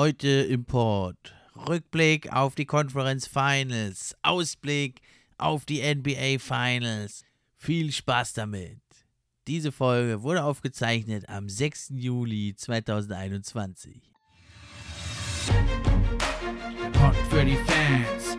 Heute im Port. Rückblick auf die Conference Finals. Ausblick auf die NBA Finals. Viel Spaß damit. Diese Folge wurde aufgezeichnet am 6. Juli 2021. Der für die Fans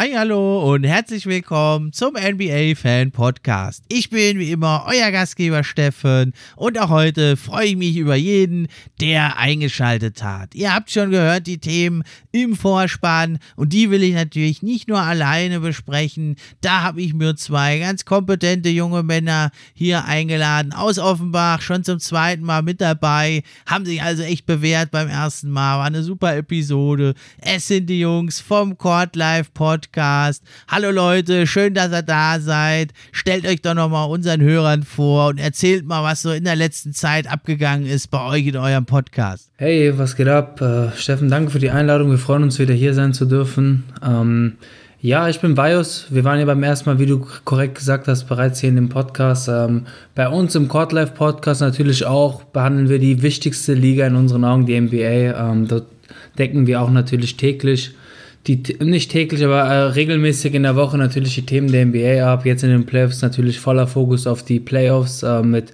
Hi, hallo und herzlich willkommen zum NBA Fan Podcast. Ich bin wie immer euer Gastgeber Steffen und auch heute freue ich mich über jeden, der eingeschaltet hat. Ihr habt schon gehört, die Themen im Vorspann und die will ich natürlich nicht nur alleine besprechen. Da habe ich mir zwei ganz kompetente junge Männer hier eingeladen aus Offenbach, schon zum zweiten Mal mit dabei, haben sich also echt bewährt beim ersten Mal, war eine super Episode. Es sind die Jungs vom Court Live Podcast Podcast. Hallo Leute, schön, dass ihr da seid. Stellt euch doch nochmal unseren Hörern vor und erzählt mal, was so in der letzten Zeit abgegangen ist bei euch in eurem Podcast. Hey, was geht ab? Äh, Steffen, danke für die Einladung. Wir freuen uns wieder hier sein zu dürfen. Ähm, ja, ich bin Bios. Wir waren ja beim ersten Mal, wie du korrekt gesagt hast, bereits hier in dem Podcast. Ähm, bei uns im Court Life Podcast natürlich auch behandeln wir die wichtigste Liga in unseren Augen, die NBA. Ähm, dort decken wir auch natürlich täglich die nicht täglich, aber äh, regelmäßig in der Woche natürlich die Themen der NBA ab. Jetzt in den Playoffs natürlich voller Fokus auf die Playoffs äh, mit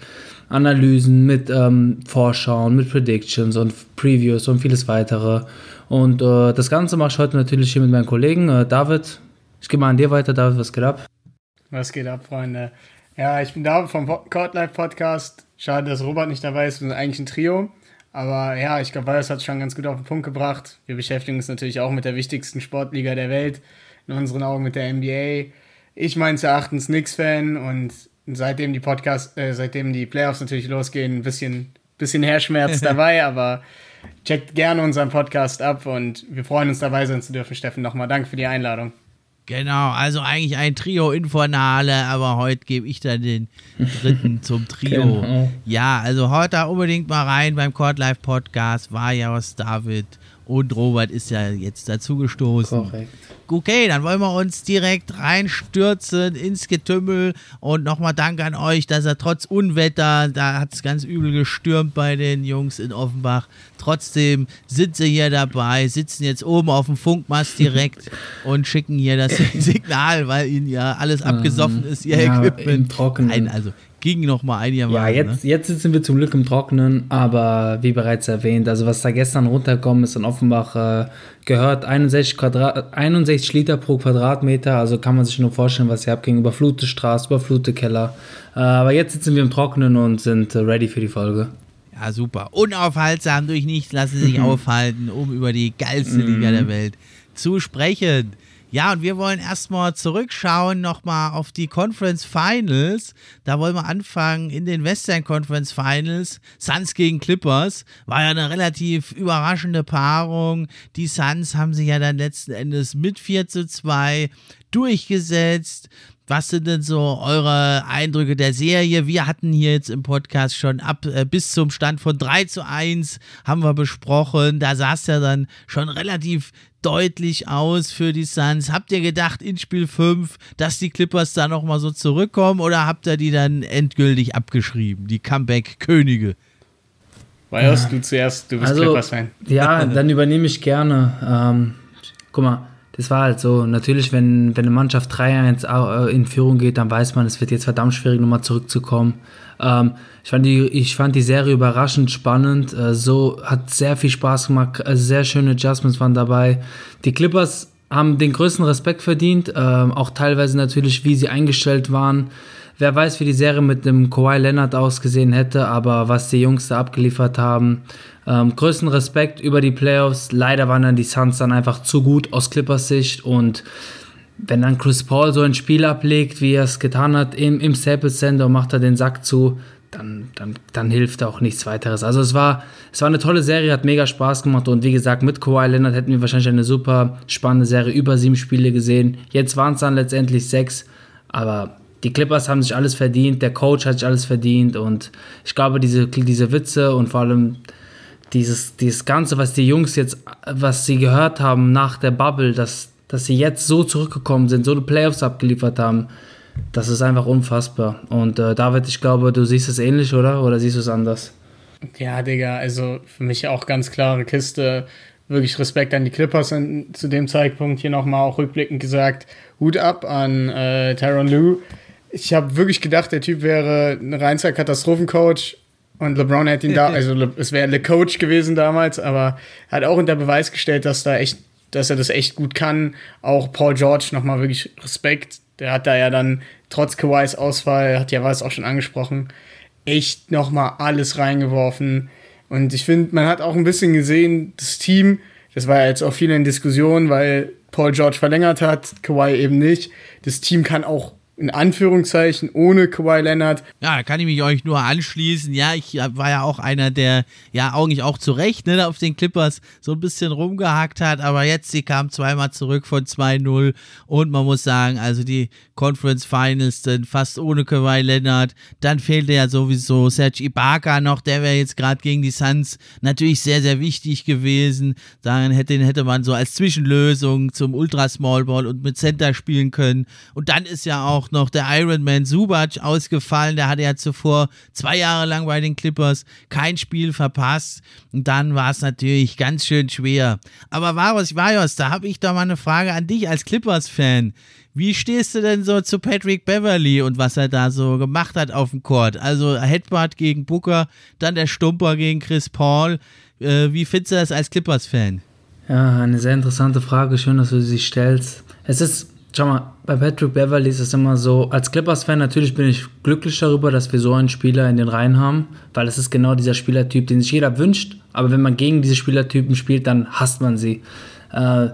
Analysen, mit ähm, Vorschauen, mit Predictions und Previews und vieles weitere. Und äh, das Ganze mache ich heute natürlich hier mit meinem Kollegen äh, David. Ich gehe mal an dir weiter, David, was geht ab? Was geht ab, Freunde? Ja, ich bin David vom Court Life Podcast. Schade, dass Robert nicht dabei ist. Wir sind eigentlich ein Trio. Aber ja, ich glaube, Valles hat es schon ganz gut auf den Punkt gebracht. Wir beschäftigen uns natürlich auch mit der wichtigsten Sportliga der Welt, in unseren Augen mit der NBA. Ich meines Erachtens Knicks-Fan und seitdem die Podcast, äh, seitdem die Playoffs natürlich losgehen, ein bisschen, bisschen Herzschmerz dabei, aber checkt gerne unseren Podcast ab und wir freuen uns dabei sein zu dürfen, Steffen. Nochmal danke für die Einladung. Genau, also eigentlich ein Trio Infernale, aber heute gebe ich dann den dritten zum Trio. Genau. Ja, also heute da unbedingt mal rein beim Court Live Podcast. War ja was David und Robert ist ja jetzt dazugestoßen. Korrekt. Okay, dann wollen wir uns direkt reinstürzen ins Getümmel und nochmal Dank an euch, dass er trotz Unwetter, da hat es ganz übel gestürmt bei den Jungs in Offenbach, trotzdem sind sie hier dabei, sitzen jetzt oben auf dem Funkmast direkt und schicken hier das Signal, weil ihnen ja alles abgesoffen ist, ihr ja, Equipment. Trocken. Nein, also ging noch mal einigermaßen. Ja, jetzt, ne? jetzt sitzen wir zum Glück im Trockenen, aber wie bereits erwähnt, also was da gestern runtergekommen ist in Offenbach, äh, gehört 61, Quadrat, 61 Liter pro Quadratmeter, also kann man sich nur vorstellen, was habt gegen überflutete Straße, überflutete Keller. Äh, aber jetzt sitzen wir im Trockenen und sind äh, ready für die Folge. Ja, super. Unaufhaltsam durch nichts lassen sich aufhalten, um über die geilste Liga der mhm. Welt zu sprechen. Ja, und wir wollen erstmal zurückschauen nochmal auf die Conference Finals. Da wollen wir anfangen in den Western Conference Finals. Suns gegen Clippers. War ja eine relativ überraschende Paarung. Die Suns haben sich ja dann letzten Endes mit 4 zu 2 durchgesetzt. Was sind denn so eure Eindrücke der Serie? Wir hatten hier jetzt im Podcast schon ab äh, bis zum Stand von 3 zu 1 haben wir besprochen. Da es ja dann schon relativ deutlich aus für die Suns. Habt ihr gedacht in Spiel 5, dass die Clippers da nochmal so zurückkommen oder habt ihr die dann endgültig abgeschrieben, die Comeback-Könige? Weil du zuerst, du bist also, Clippers-Fan. Ja, dann übernehme ich gerne. Ähm, guck mal, das war halt so. Natürlich, wenn, wenn eine Mannschaft 3-1 äh, in Führung geht, dann weiß man, es wird jetzt verdammt schwierig, nochmal zurückzukommen. Ähm, ich, fand die, ich fand die Serie überraschend spannend. Äh, so hat sehr viel Spaß gemacht. Äh, sehr schöne Adjustments waren dabei. Die Clippers haben den größten Respekt verdient. Äh, auch teilweise natürlich, wie sie eingestellt waren. Wer weiß, wie die Serie mit dem Kawhi Leonard ausgesehen hätte, aber was die Jungs da abgeliefert haben, ähm, größten Respekt über die Playoffs. Leider waren dann die Suns dann einfach zu gut aus Clippers Sicht und wenn dann Chris Paul so ein Spiel ablegt, wie er es getan hat im, im Staples Center und macht er den Sack zu, dann, dann, dann hilft auch nichts weiteres. Also es war, es war eine tolle Serie, hat mega Spaß gemacht und wie gesagt, mit Kawhi Leonard hätten wir wahrscheinlich eine super spannende Serie über sieben Spiele gesehen. Jetzt waren es dann letztendlich sechs, aber die Clippers haben sich alles verdient, der Coach hat sich alles verdient und ich glaube, diese, diese Witze und vor allem dieses, dieses Ganze, was die Jungs jetzt, was sie gehört haben nach der Bubble, dass, dass sie jetzt so zurückgekommen sind, so eine Playoffs abgeliefert haben, das ist einfach unfassbar. Und äh, David, ich glaube, du siehst es ähnlich, oder? Oder siehst du es anders? Ja, Digga, also für mich auch ganz klare Kiste. Wirklich Respekt an die Clippers in, zu dem Zeitpunkt hier nochmal auch rückblickend gesagt. Hut ab an äh, Tyron Lue. Ich habe wirklich gedacht, der Typ wäre ein reinster Katastrophencoach und LeBron hätte ihn da, also es wäre Le Coach gewesen damals, aber er hat auch unter Beweis gestellt, dass da echt, dass er das echt gut kann. Auch Paul George nochmal wirklich Respekt. Der hat da ja dann trotz Kawhis Ausfall, hat ja was auch schon angesprochen, echt nochmal alles reingeworfen. Und ich finde, man hat auch ein bisschen gesehen, das Team, das war ja jetzt auch viel in Diskussion, weil Paul George verlängert hat, Kawhi eben nicht. Das Team kann auch in Anführungszeichen ohne Kawhi Leonard. Ja, da kann ich mich euch nur anschließen. Ja, ich war ja auch einer, der ja eigentlich auch zu Recht ne, auf den Clippers so ein bisschen rumgehakt hat, aber jetzt, sie kam zweimal zurück von 2-0 und man muss sagen, also die Conference Finals sind fast ohne Kawhi Leonard. Dann fehlte ja sowieso Serge Ibaka noch, der wäre jetzt gerade gegen die Suns natürlich sehr, sehr wichtig gewesen. Dann hätte, hätte man so als Zwischenlösung zum Ultra Small Ball und mit Center spielen können. Und dann ist ja auch noch der Ironman Subac ausgefallen. Der hatte ja zuvor zwei Jahre lang bei den Clippers kein Spiel verpasst. Und dann war es natürlich ganz schön schwer. Aber Varos Vajos, da habe ich doch mal eine Frage an dich als Clippers-Fan. Wie stehst du denn so zu Patrick Beverly und was er da so gemacht hat auf dem Court? Also Headbutt gegen Booker, dann der Stumper gegen Chris Paul. Äh, wie findest du das als Clippers-Fan? Ja, eine sehr interessante Frage. Schön, dass du sie stellst. Es ist, schau mal, bei Patrick Beverly ist es immer so, als Clippers-Fan natürlich bin ich glücklich darüber, dass wir so einen Spieler in den Reihen haben, weil es ist genau dieser Spielertyp, den sich jeder wünscht. Aber wenn man gegen diese Spielertypen spielt, dann hasst man sie. Äh,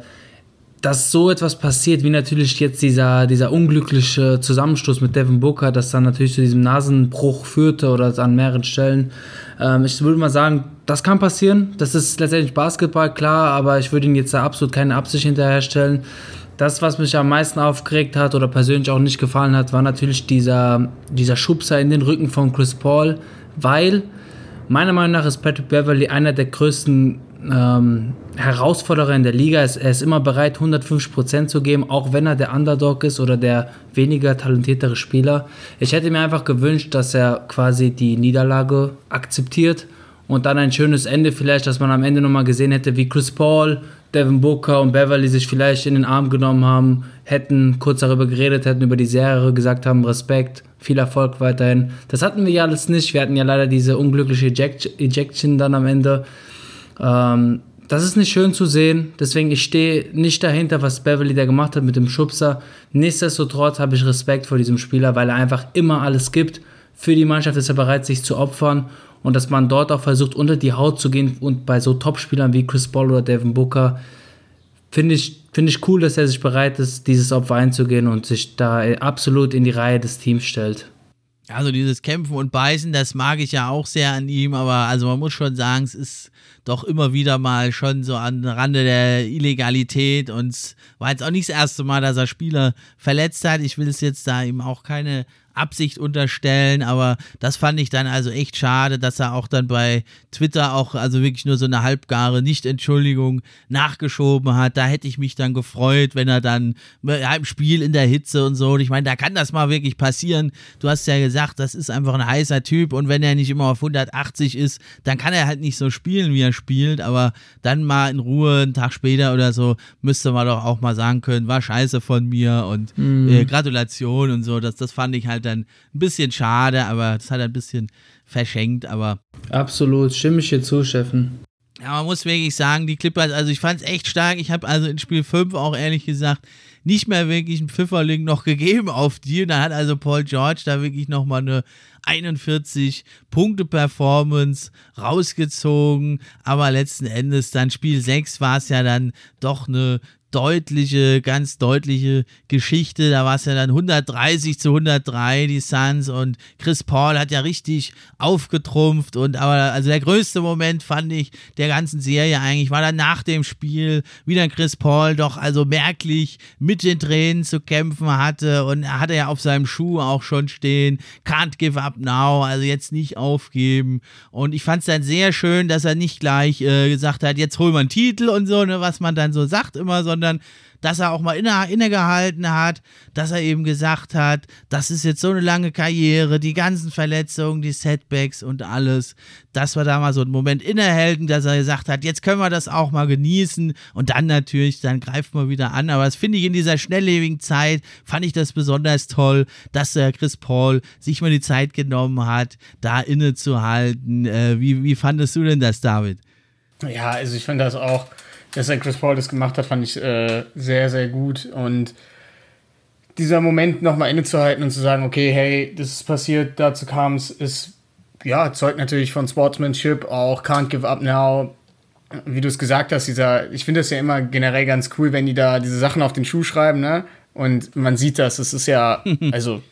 dass so etwas passiert, wie natürlich jetzt dieser, dieser unglückliche Zusammenstoß mit Devin Booker, das dann natürlich zu diesem Nasenbruch führte oder an mehreren Stellen. Ähm, ich würde mal sagen, das kann passieren. Das ist letztendlich Basketball, klar, aber ich würde ihn jetzt da absolut keine Absicht hinterherstellen. Das, was mich am meisten aufgeregt hat oder persönlich auch nicht gefallen hat, war natürlich dieser, dieser Schubser in den Rücken von Chris Paul, weil meiner Meinung nach ist Patrick Beverly einer der größten ähm, Herausforderer in der Liga ist, er ist immer bereit, 150% zu geben, auch wenn er der Underdog ist oder der weniger talentiertere Spieler. Ich hätte mir einfach gewünscht, dass er quasi die Niederlage akzeptiert und dann ein schönes Ende vielleicht, dass man am Ende nochmal gesehen hätte, wie Chris Paul, Devin Booker und Beverly sich vielleicht in den Arm genommen haben, hätten kurz darüber geredet, hätten über die Serie gesagt haben, Respekt, viel Erfolg weiterhin. Das hatten wir ja alles nicht. Wir hatten ja leider diese unglückliche Ejection dann am Ende. Ähm, das ist nicht schön zu sehen, deswegen ich stehe nicht dahinter, was Beverly da gemacht hat mit dem Schubser. Nichtsdestotrotz habe ich Respekt vor diesem Spieler, weil er einfach immer alles gibt. Für die Mannschaft ist er bereit, sich zu opfern und dass man dort auch versucht, unter die Haut zu gehen und bei so Topspielern wie Chris Paul oder Devin Booker finde ich, find ich cool, dass er sich bereit ist, dieses Opfer einzugehen und sich da absolut in die Reihe des Teams stellt. Also dieses Kämpfen und Beißen, das mag ich ja auch sehr an ihm, aber also man muss schon sagen, es ist doch immer wieder mal schon so an Rande der Illegalität und es war jetzt auch nicht das erste Mal, dass er Spieler verletzt hat. Ich will es jetzt da ihm auch keine Absicht unterstellen, aber das fand ich dann also echt schade, dass er auch dann bei Twitter auch also wirklich nur so eine halbgare Nicht-Entschuldigung nachgeschoben hat. Da hätte ich mich dann gefreut, wenn er dann ja, im Spiel in der Hitze und so. Und ich meine, da kann das mal wirklich passieren. Du hast ja gesagt, das ist einfach ein heißer Typ und wenn er nicht immer auf 180 ist, dann kann er halt nicht so spielen, wie er spielt. Aber dann mal in Ruhe, einen Tag später oder so, müsste man doch auch mal sagen können, war scheiße von mir und mhm. äh, Gratulation und so. Das, das fand ich halt dann ein bisschen schade, aber das hat ein bisschen verschenkt, aber. Absolut, stimme ich hier zu, Steffen. Ja, man muss wirklich sagen, die Clippers, also ich fand es echt stark. Ich habe also in Spiel 5 auch ehrlich gesagt nicht mehr wirklich einen Pfifferling noch gegeben auf die. Und dann hat also Paul George da wirklich nochmal eine 41 Punkte Performance rausgezogen. Aber letzten Endes dann Spiel 6 war es ja dann doch eine deutliche, ganz deutliche Geschichte. Da war es ja dann 130 zu 103, die Suns und Chris Paul hat ja richtig aufgetrumpft und aber also der größte Moment fand ich der ganzen Serie eigentlich war dann nach dem Spiel wieder Chris Paul doch also merklich mit den Tränen zu kämpfen hatte und er hatte ja auf seinem Schuh auch schon stehen, can't give up now, also jetzt nicht aufgeben. Und ich fand es dann sehr schön, dass er nicht gleich äh, gesagt hat, jetzt holen wir einen Titel und so, ne, was man dann so sagt immer, sondern dass er auch mal inne, innegehalten hat, dass er eben gesagt hat, das ist jetzt so eine lange Karriere, die ganzen Verletzungen, die Setbacks und alles, dass wir da mal so einen Moment innehalten, dass er gesagt hat, jetzt können wir das auch mal genießen und dann natürlich, dann greift man wieder an. Aber das finde ich in dieser schnelllebigen Zeit, fand ich das besonders toll, dass der Chris Paul sich mal die Zeit genommen hat, da innezuhalten. Äh, wie, wie fandest du denn das, David? Ja, also ich finde das auch dass er Chris Paul das gemacht hat, fand ich äh, sehr, sehr gut. Und dieser Moment nochmal innezuhalten und zu sagen, okay, hey, das ist passiert, dazu kam es, ist, ja, zeugt natürlich von Sportsmanship, auch Can't Give Up Now. Wie du es gesagt hast, dieser, ich finde das ja immer generell ganz cool, wenn die da diese Sachen auf den Schuh schreiben, ne? Und man sieht das, das ist ja, also,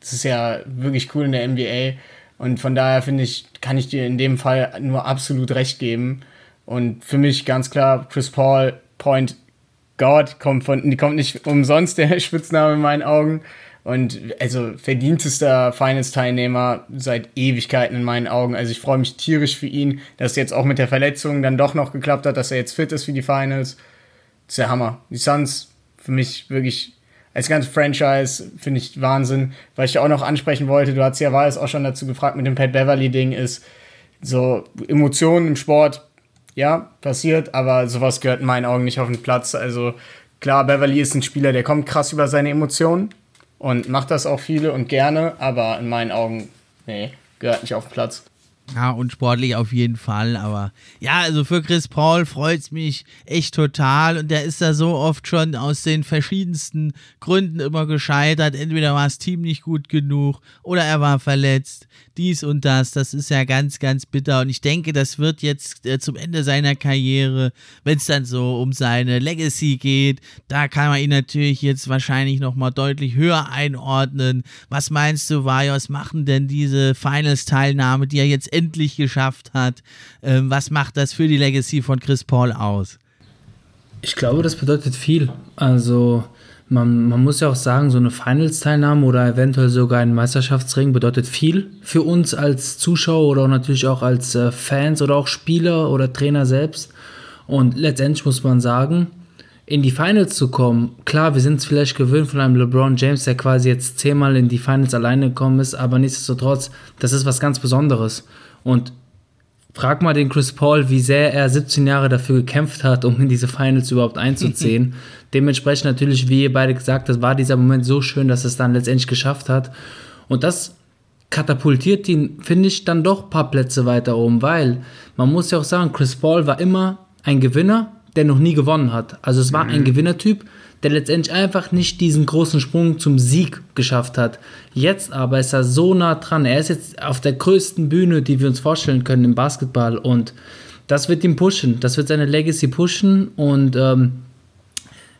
das ist ja wirklich cool in der NBA. Und von daher finde ich, kann ich dir in dem Fall nur absolut recht geben. Und für mich ganz klar, Chris Paul, Point God, kommt, von, kommt nicht umsonst der Spitzname in meinen Augen. Und also verdientester Finals-Teilnehmer seit Ewigkeiten in meinen Augen. Also ich freue mich tierisch für ihn, dass jetzt auch mit der Verletzung dann doch noch geklappt hat, dass er jetzt fit ist für die Finals. Das ist der Hammer. Die Suns für mich wirklich als ganze Franchise finde ich Wahnsinn. Was ich auch noch ansprechen wollte, du hast ja war es auch schon dazu gefragt mit dem Pat Beverly-Ding, ist so Emotionen im Sport ja, passiert, aber sowas gehört in meinen Augen nicht auf den Platz. Also klar, Beverly ist ein Spieler, der kommt krass über seine Emotionen und macht das auch viele und gerne, aber in meinen Augen, nee, gehört nicht auf den Platz. Ja, und sportlich auf jeden Fall. Aber ja, also für Chris Paul freut es mich echt total. Und der ist da so oft schon aus den verschiedensten Gründen immer gescheitert. Entweder war das Team nicht gut genug oder er war verletzt. Dies und das. Das ist ja ganz, ganz bitter. Und ich denke, das wird jetzt äh, zum Ende seiner Karriere, wenn es dann so um seine Legacy geht, da kann man ihn natürlich jetzt wahrscheinlich nochmal deutlich höher einordnen. Was meinst du, Vajos, machen denn diese Finals-Teilnahme, die er jetzt endlich geschafft hat. Ähm, was macht das für die Legacy von Chris Paul aus? Ich glaube, das bedeutet viel. Also man, man muss ja auch sagen, so eine Finals-Teilnahme oder eventuell sogar ein Meisterschaftsring bedeutet viel für uns als Zuschauer oder natürlich auch als äh, Fans oder auch Spieler oder Trainer selbst. Und letztendlich muss man sagen, in die Finals zu kommen, klar, wir sind es vielleicht gewöhnt von einem LeBron James, der quasi jetzt zehnmal in die Finals alleine gekommen ist, aber nichtsdestotrotz, das ist was ganz Besonderes. Und frag mal den Chris Paul, wie sehr er 17 Jahre dafür gekämpft hat, um in diese Finals überhaupt einzuziehen. Dementsprechend natürlich, wie ihr beide gesagt habt, war dieser Moment so schön, dass es dann letztendlich geschafft hat. Und das katapultiert ihn, finde ich, dann doch ein paar Plätze weiter oben, weil man muss ja auch sagen, Chris Paul war immer ein Gewinner, der noch nie gewonnen hat. Also es war mhm. ein Gewinnertyp, der letztendlich einfach nicht diesen großen Sprung zum Sieg geschafft hat. Jetzt aber ist er so nah dran. Er ist jetzt auf der größten Bühne, die wir uns vorstellen können im Basketball und das wird ihn pushen. Das wird seine Legacy pushen und ähm,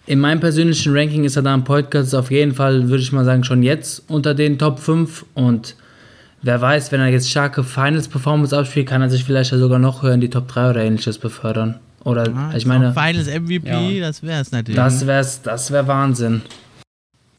in meinem persönlichen Ranking ist er da im Podcast auf jeden Fall, würde ich mal sagen, schon jetzt unter den Top 5 und wer weiß, wenn er jetzt starke Finals-Performance abspielt, kann er sich vielleicht sogar noch höher in die Top 3 oder ähnliches befördern. Oder ja, ich meine. Finals MVP, ja, das wäre es natürlich. Das wäre das wär Wahnsinn.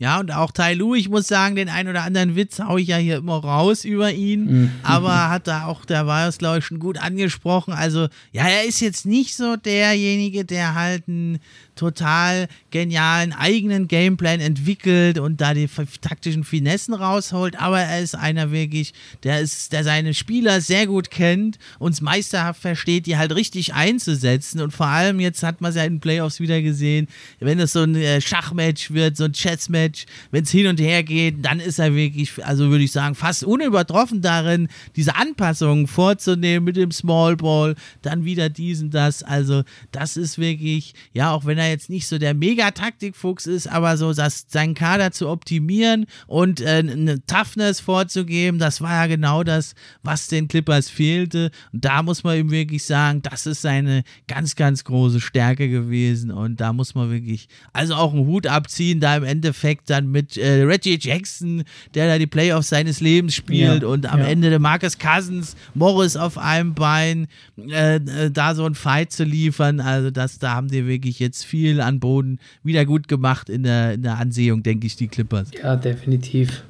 Ja, und auch Tai Lu, ich muss sagen, den einen oder anderen Witz haue ich ja hier immer raus über ihn. Mhm. Aber hat da auch, der war es, glaube ich, schon gut angesprochen. Also, ja, er ist jetzt nicht so derjenige, der halt ein total genialen eigenen Gameplan entwickelt und da die taktischen Finessen rausholt, aber er ist einer wirklich, der ist, der seine Spieler sehr gut kennt, uns meisterhaft versteht, die halt richtig einzusetzen und vor allem jetzt hat man es ja in den Playoffs wieder gesehen, wenn es so ein äh, Schachmatch wird, so ein Chessmatch, Match. Wenn es hin und her geht, dann ist er wirklich, also würde ich sagen, fast unübertroffen darin, diese Anpassungen vorzunehmen mit dem Small Ball, dann wieder diesen, das. Also, das ist wirklich, ja, auch wenn er jetzt nicht so der Mega-Taktikfuchs ist, aber so das, seinen Kader zu optimieren und äh, eine Toughness vorzugeben, das war ja genau das, was den Clippers fehlte. Und da muss man ihm wirklich sagen, das ist seine ganz, ganz große Stärke gewesen. Und da muss man wirklich, also auch einen Hut abziehen, da im Endeffekt dann mit äh, Reggie Jackson, der da die Playoffs seines Lebens spielt Ja, und am ja. Ende der Marcus Cousins, Morris auf einem Bein, äh, äh, da so ein Fight zu liefern. Also das, da haben die wirklich jetzt viel an Boden wieder gut gemacht in der, in der Ansehung, denke ich, die Clippers. Ja, definitiv.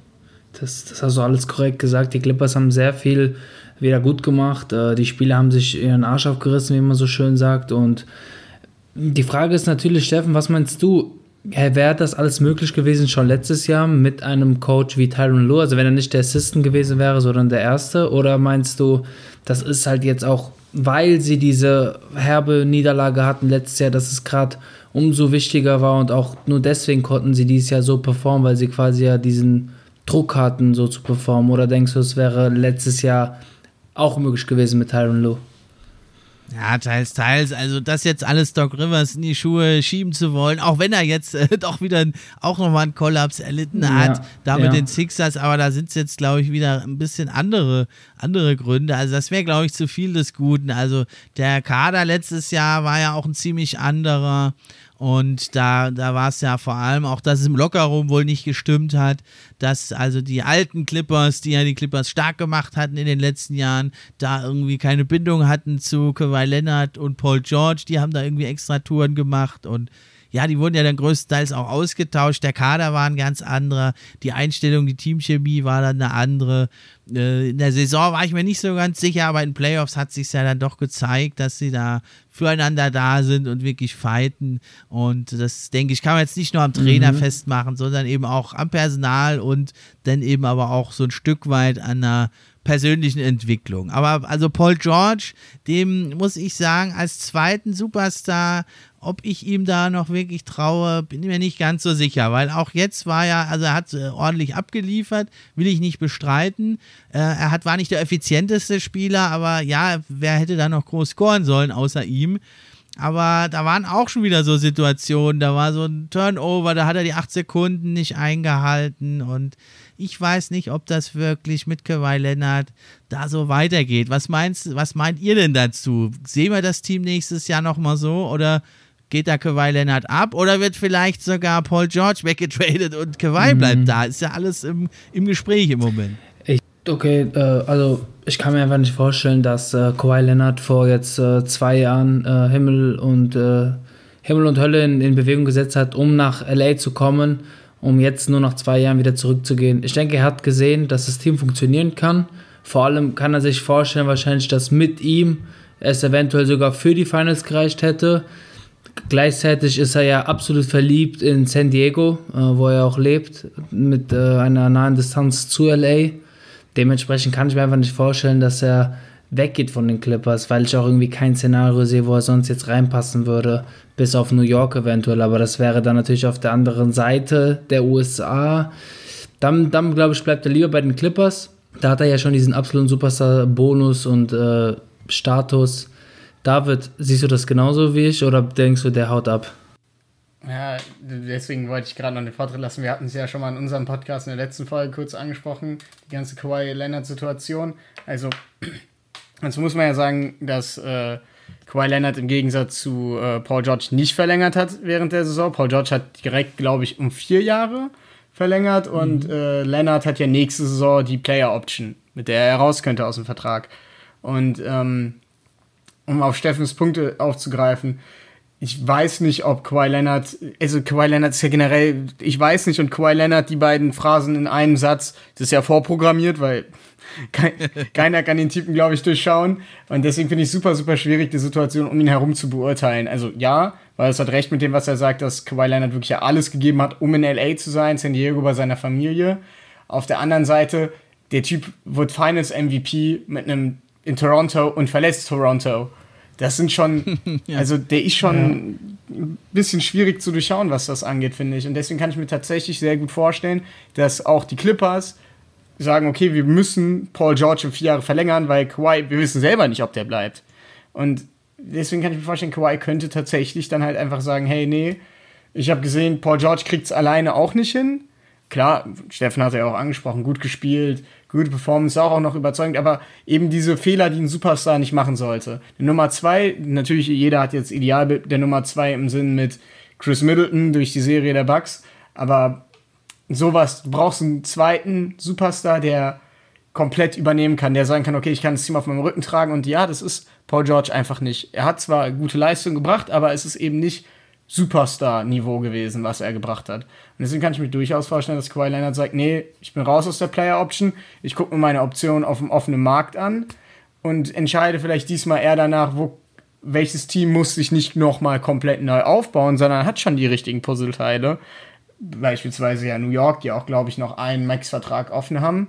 Das, das hast du alles korrekt gesagt. Die Clippers haben sehr viel wieder gut gemacht. Äh, Die Spieler haben sich ihren Arsch aufgerissen, wie man so schön sagt. Und die Frage ist natürlich, Steffen, was meinst du? Hey, Wäre das alles möglich gewesen schon letztes Jahr mit einem Coach wie Tyron Lue? Also wenn er nicht der Assistant gewesen wäre, sondern der Erste? Oder meinst du, das ist halt jetzt auch, weil sie diese herbe Niederlage hatten letztes Jahr, dass es gerade umso wichtiger war und auch nur deswegen konnten sie dieses Jahr so performen, weil sie quasi ja diesen Druck hatten, so zu performen? Oder denkst du, es wäre letztes Jahr auch möglich gewesen mit Tyron Lue? Ja, teils, teils. Also das jetzt alles Doc Rivers in die Schuhe schieben zu wollen, auch wenn er jetzt äh, doch wieder auch nochmal einen Kollaps erlitten hat, Ja, da mit ja. den Sixers, aber da sind es jetzt, glaube ich, wieder ein bisschen andere, andere Gründe. Also das wäre, glaube ich, zu viel des Guten. Also der Kader letztes Jahr war ja auch ein ziemlich anderer. Und da, da war es ja vor allem auch, dass es im Lockerroom wohl nicht gestimmt hat, dass also die alten Clippers, die ja die Clippers stark gemacht hatten in den letzten Jahren, da irgendwie keine Bindung hatten zu Kawhi Leonard und Paul George. Die haben da irgendwie extra Touren gemacht und ja, die wurden ja dann größtenteils auch ausgetauscht. Der Kader war ein ganz anderer. Die Einstellung, die Teamchemie war dann eine andere. Äh, In der Saison war ich mir nicht so ganz sicher, aber in Playoffs hat sich ja dann doch gezeigt, dass sie da füreinander da sind und wirklich fighten. Und das, denke ich, kann man jetzt nicht nur am Trainer festmachen, sondern eben auch am Personal und dann eben aber auch so ein Stück weit an einer persönlichen Entwicklung. Aber also Paul George, dem muss ich sagen, als zweiten Superstar, ob ich ihm da noch wirklich traue, bin mir nicht ganz so sicher, weil auch jetzt war ja, also er hat äh, ordentlich abgeliefert, will ich nicht bestreiten. Äh, er hat, war nicht der effizienteste Spieler, aber ja, wer hätte da noch groß scoren sollen außer ihm? Aber da waren auch schon wieder so Situationen, da war so ein Turnover, da hat er die acht Sekunden nicht eingehalten und ich weiß nicht, ob das wirklich mit Kawhi Leonard da so weitergeht. Was meinst, was meint ihr denn dazu? Sehen wir das Team nächstes Jahr nochmal so oder geht da Kawhi Leonard ab oder wird vielleicht sogar Paul George weggetradet und Kawhi bleibt da? Ist ja alles im, im Gespräch im Moment. Ich, okay, äh, also ich kann mir einfach nicht vorstellen, dass äh, Kawhi Leonard vor jetzt äh, zwei Jahren äh, Himmel und äh, Himmel und Hölle in, in Bewegung gesetzt hat, um nach LA zu kommen, um jetzt nur nach zwei Jahren wieder zurückzugehen. Ich denke, er hat gesehen, dass das Team funktionieren kann. Vor allem kann er sich vorstellen, wahrscheinlich, dass mit ihm es eventuell sogar für die Finals gereicht hätte. Gleichzeitig ist er ja absolut verliebt in San Diego, äh, wo er auch lebt, mit äh, einer nahen Distanz zu LA. Dementsprechend kann ich mir einfach nicht vorstellen, dass er weggeht von den Clippers, weil ich auch irgendwie kein Szenario sehe, wo er sonst jetzt reinpassen würde, bis auf New York eventuell. Aber das wäre dann natürlich auf der anderen Seite der USA. Dann, dann glaube ich, bleibt er lieber bei den Clippers. Da hat er ja schon diesen absoluten Superstar-Bonus und äh, Status. David, siehst du das genauso wie ich oder denkst du, der haut ab? Ja, deswegen wollte ich gerade noch den Vortritt lassen. Wir hatten es ja schon mal in unserem Podcast in der letzten Folge kurz angesprochen, die ganze Kawhi Leonard-Situation. Also, dazu muss man ja sagen, dass äh, Kawhi Leonard im Gegensatz zu äh, Paul George nicht verlängert hat während der Saison. Paul George hat direkt, glaube ich, um vier Jahre verlängert und äh, Leonard hat ja nächste Saison die Player Option, mit der er raus könnte aus dem Vertrag. Und ähm, um auf Steffens Punkte aufzugreifen, ich weiß nicht, ob Kawhi Leonard, also Kawhi Leonard ist ja generell, ich weiß nicht, und Kawhi Leonard, die beiden Phrasen in einem Satz, das ist ja vorprogrammiert, weil kein, keiner kann den Typen, glaube ich, durchschauen. Und deswegen finde ich super, super schwierig, die Situation um ihn herum zu beurteilen. Also ja, weil es hat recht mit dem, was er sagt, dass Kawhi Leonard wirklich ja alles gegeben hat, um in LA zu sein, San Diego bei seiner Familie. Auf der anderen Seite, der Typ wird Finals MVP mit einem in Toronto und verlässt Toronto. Das sind schon, also der ist schon ein bisschen schwierig zu durchschauen, was das angeht, finde ich. Und deswegen kann ich mir tatsächlich sehr gut vorstellen, dass auch die Clippers sagen, okay, wir müssen Paul George um vier Jahre verlängern, weil Kawhi, wir wissen selber nicht, ob der bleibt. Und deswegen kann ich mir vorstellen, Kawhi könnte tatsächlich dann halt einfach sagen, hey, nee, ich habe gesehen, Paul George kriegt es alleine auch nicht hin. Klar, Steffen hat ja auch angesprochen, gut gespielt, gute Performance, auch, auch noch überzeugend, aber eben diese Fehler, die ein Superstar nicht machen sollte. Die Nummer zwei, natürlich, jeder hat jetzt Idealbild der Nummer zwei im Sinn mit Chris Middleton durch die Serie der Bucks, aber sowas, du brauchst einen zweiten Superstar, der komplett übernehmen kann, der sagen kann, okay, ich kann das Team auf meinem Rücken tragen und ja, das ist Paul George einfach nicht. Er hat zwar gute Leistung gebracht, aber es ist eben nicht Superstar-Niveau gewesen, was er gebracht hat. Und deswegen kann ich mir durchaus vorstellen, dass Kawhi Leonard sagt, nee, ich bin raus aus der Player-Option, ich gucke mir meine Option auf dem offenen Markt an und entscheide vielleicht diesmal eher danach, wo, welches Team muss sich nicht nochmal komplett neu aufbauen, sondern hat schon die richtigen Puzzleteile. Beispielsweise ja New York, die auch, glaube ich, noch einen Max-Vertrag offen haben.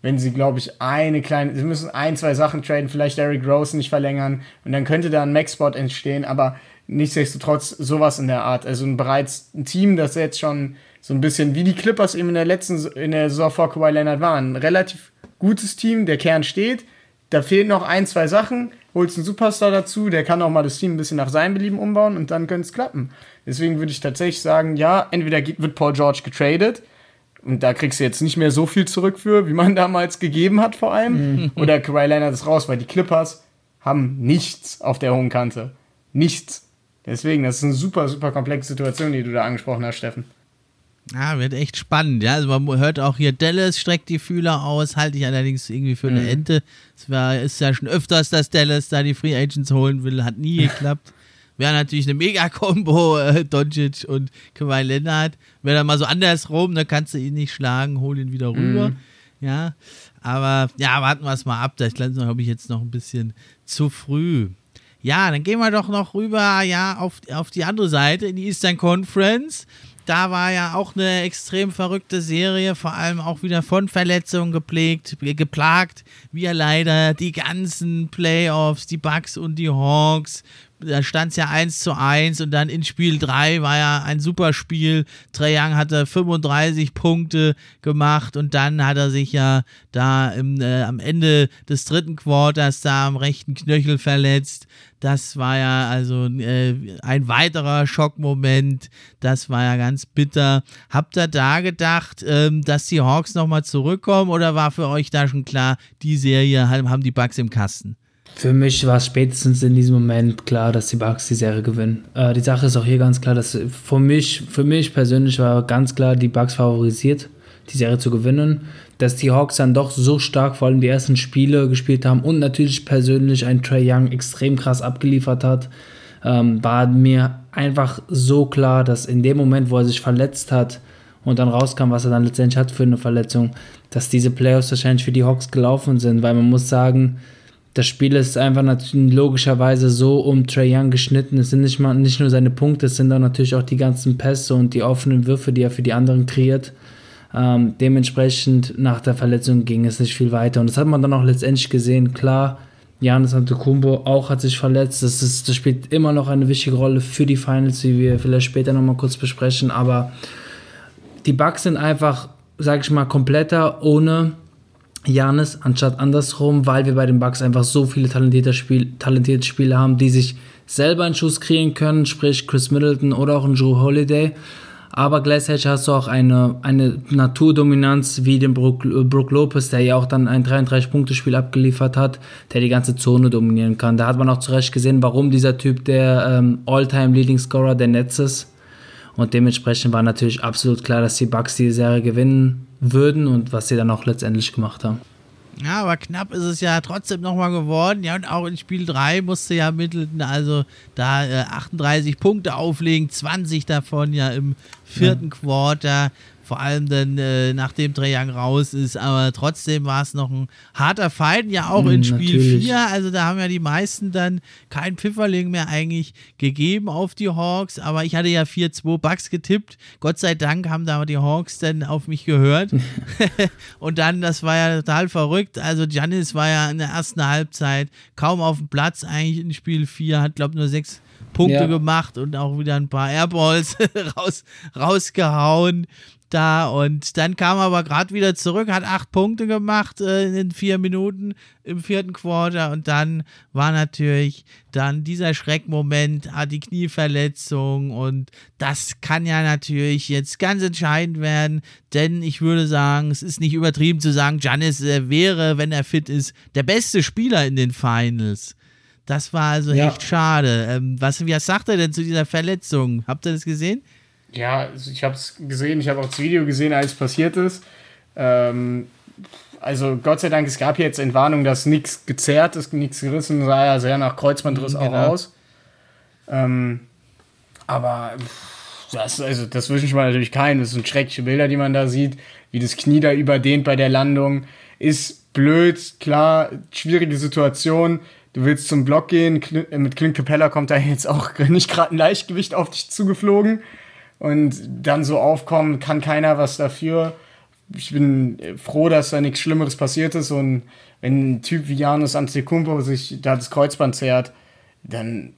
Wenn sie, glaube ich, eine kleine, sie müssen ein, zwei Sachen traden, vielleicht Eric Rose nicht verlängern und dann könnte da ein Max-Spot entstehen, aber nichtsdestotrotz sowas in der Art. Also ein bereits ein Team, das jetzt schon so ein bisschen wie die Clippers eben in der letzten, in der Saison vor Kawhi Leonard waren. Ein relativ gutes Team, der Kern steht. Da fehlen noch ein, zwei Sachen. Holst einen Superstar dazu, der kann auch mal das Team ein bisschen nach seinem Belieben umbauen und dann könnte es klappen. Deswegen würde ich tatsächlich sagen, ja, entweder wird Paul George getradet und da kriegst du jetzt nicht mehr so viel zurück für, wie man damals gegeben hat vor allem. Mhm. Oder Kawhi Leonard ist raus, weil die Clippers haben nichts auf der hohen Kante. Nichts. Deswegen, das ist eine super, super komplexe Situation, die du da angesprochen hast, Steffen. Ja, wird echt spannend. Ja, also man hört auch hier, Dallas streckt die Fühler aus, halte ich allerdings irgendwie für eine mhm. Ente. Es war, ist ja schon öfters, dass Dallas da die Free Agents holen will, hat nie geklappt. Wäre natürlich eine Mega-Kombo, äh, Doncic und Kawhi Leonard. Wäre dann mal so andersrum, da kannst du ihn nicht schlagen, hol ihn wieder rüber. Mhm. Ja, aber ja, warten wir es mal ab. Ich glaube, habe ich jetzt noch ein bisschen zu früh. Ja, dann gehen wir doch noch rüber, ja, auf, auf die andere Seite, in die Eastern Conference. Da war ja auch eine extrem verrückte Serie, vor allem auch wieder von Verletzungen geprägt, geplagt, wie ja leider die ganzen Playoffs, die Bucks und die Hawks da stand es ja 1 zu 1 und dann in Spiel 3 war ja ein super Spiel. Trae Young hatte 35 Punkte gemacht und dann hat er sich ja da im, äh, am Ende des dritten Quarters da am rechten Knöchel verletzt. Das war ja also äh, ein weiterer Schockmoment. Das war ja ganz bitter. Habt ihr da gedacht, ähm, dass die Hawks nochmal zurückkommen oder war für euch da schon klar, die Serie haben die Bugs im Kasten? Für mich war es spätestens in diesem Moment klar, dass die Bucks die Serie gewinnen. Äh, die Sache ist auch hier ganz klar, dass für mich, für mich persönlich war ganz klar, die Bucks favorisiert, die Serie zu gewinnen. Dass die Hawks dann doch so stark, vor allem die ersten Spiele gespielt haben und natürlich persönlich ein Trey Young extrem krass abgeliefert hat, ähm, war mir einfach so klar, dass in dem Moment, wo er sich verletzt hat und dann rauskam, was er dann letztendlich hat für eine Verletzung, dass diese Playoffs wahrscheinlich für die Hawks gelaufen sind, weil man muss sagen, das Spiel ist einfach natürlich logischerweise so um Trey Young geschnitten. Es sind nicht, mal, nicht nur seine Punkte, es sind auch natürlich auch die ganzen Pässe und die offenen Würfe, die er für die anderen kreiert. Ähm, dementsprechend nach der Verletzung ging es nicht viel weiter. Und das hat man dann auch letztendlich gesehen. Klar, Janis Antetokounmpo auch hat sich verletzt. Das, ist, das spielt immer noch eine wichtige Rolle für die Finals, wie wir vielleicht später nochmal kurz besprechen. Aber die Bugs sind einfach, sag ich mal, kompletter ohne Janis anstatt andersrum, weil wir bei den Bucks einfach so viele talentierte, Spiel, talentierte Spieler haben, die sich selber einen Schuss kreieren können, sprich Chris Middleton oder auch ein Drew Holiday. Aber gleichzeitig hast du auch eine, eine Naturdominanz wie den Brook, Brook Lopez, der ja auch dann ein 33-Punkte-Spiel abgeliefert hat, der die ganze Zone dominieren kann. Da hat man auch zu Recht gesehen, warum dieser Typ der ähm, All-Time-Leading-Scorer der Nets ist. Und dementsprechend war natürlich absolut klar, dass die Bucks die Serie gewinnen würden und was sie dann auch letztendlich gemacht haben. Ja, aber knapp ist es ja trotzdem nochmal geworden. Ja, und auch in Spiel 3 musste ja Middleton also da äh, 38 Punkte auflegen, 20 davon ja im vierten ja. Quarter. Vor allem dann äh, nachdem Trae Young raus ist, aber trotzdem war es noch ein harter Fight, ja auch in Spiel 4, also da haben ja die meisten dann kein Pfifferling mehr eigentlich gegeben auf die Hawks, aber ich hatte ja 4-2 Bucks getippt, Gott sei Dank haben da die Hawks dann auf mich gehört. Und dann, das war ja total verrückt, also Giannis war ja in der ersten Halbzeit kaum auf dem Platz eigentlich in Spiel 4, hat glaube nur sechs Punkte ja. gemacht und auch wieder ein paar Airballs raus, rausgehauen da und dann kam er aber gerade wieder zurück, hat acht Punkte gemacht äh, in vier Minuten im vierten Quarter und dann war natürlich dann dieser Schreckmoment, ah, die Knieverletzung und das kann ja natürlich jetzt ganz entscheidend werden, denn ich würde sagen, es ist nicht übertrieben zu sagen, Janis äh, wäre, wenn er fit ist, der beste Spieler in den Finals. Das war also ja. echt schade. Ähm, was, was sagt er denn zu dieser Verletzung? Habt ihr das gesehen? Ja, also ich habe es gesehen, ich habe auch das Video gesehen, als passiert ist. Ähm, also Gott sei Dank, es gab jetzt Entwarnung, dass nichts gezerrt ist, nichts gerissen, sah ja sehr nach Kreuzbandriss mhm, genau. auch aus. Ähm, aber das, also, das wünsche ich mir natürlich keinen. Das sind schreckliche Bilder, die man da sieht, wie das Knie da überdehnt bei der Landung. Ist blöd, klar, schwierige Situation. Du willst zum Block gehen, mit Clint Capella kommt da jetzt auch nicht gerade ein Leichtgewicht auf dich zugeflogen und dann so aufkommen, kann keiner was dafür. Ich bin froh, dass da nichts Schlimmeres passiert ist und wenn ein Typ wie Janus Antetokounmpo sich da das Kreuzband zerrt, dann,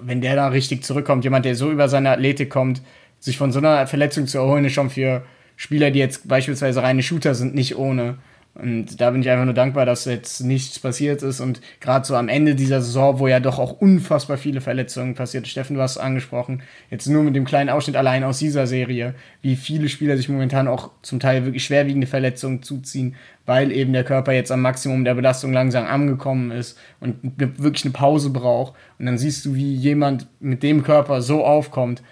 wenn der da richtig zurückkommt, jemand, der so über seine Athletik kommt, sich von so einer Verletzung zu erholen, ist schon für Spieler, die jetzt beispielsweise reine Shooter sind, nicht ohne. Und da bin ich einfach nur dankbar, dass jetzt nichts passiert ist. Und gerade so am Ende dieser Saison, wo ja doch auch unfassbar viele Verletzungen passiert, Steffen, du hast es angesprochen, jetzt nur mit dem kleinen Ausschnitt allein aus dieser Serie, wie viele Spieler sich momentan auch zum Teil wirklich schwerwiegende Verletzungen zuziehen, weil eben der Körper jetzt am Maximum der Belastung langsam angekommen ist und wirklich eine Pause braucht. Und dann siehst du, wie jemand mit dem Körper so aufkommt,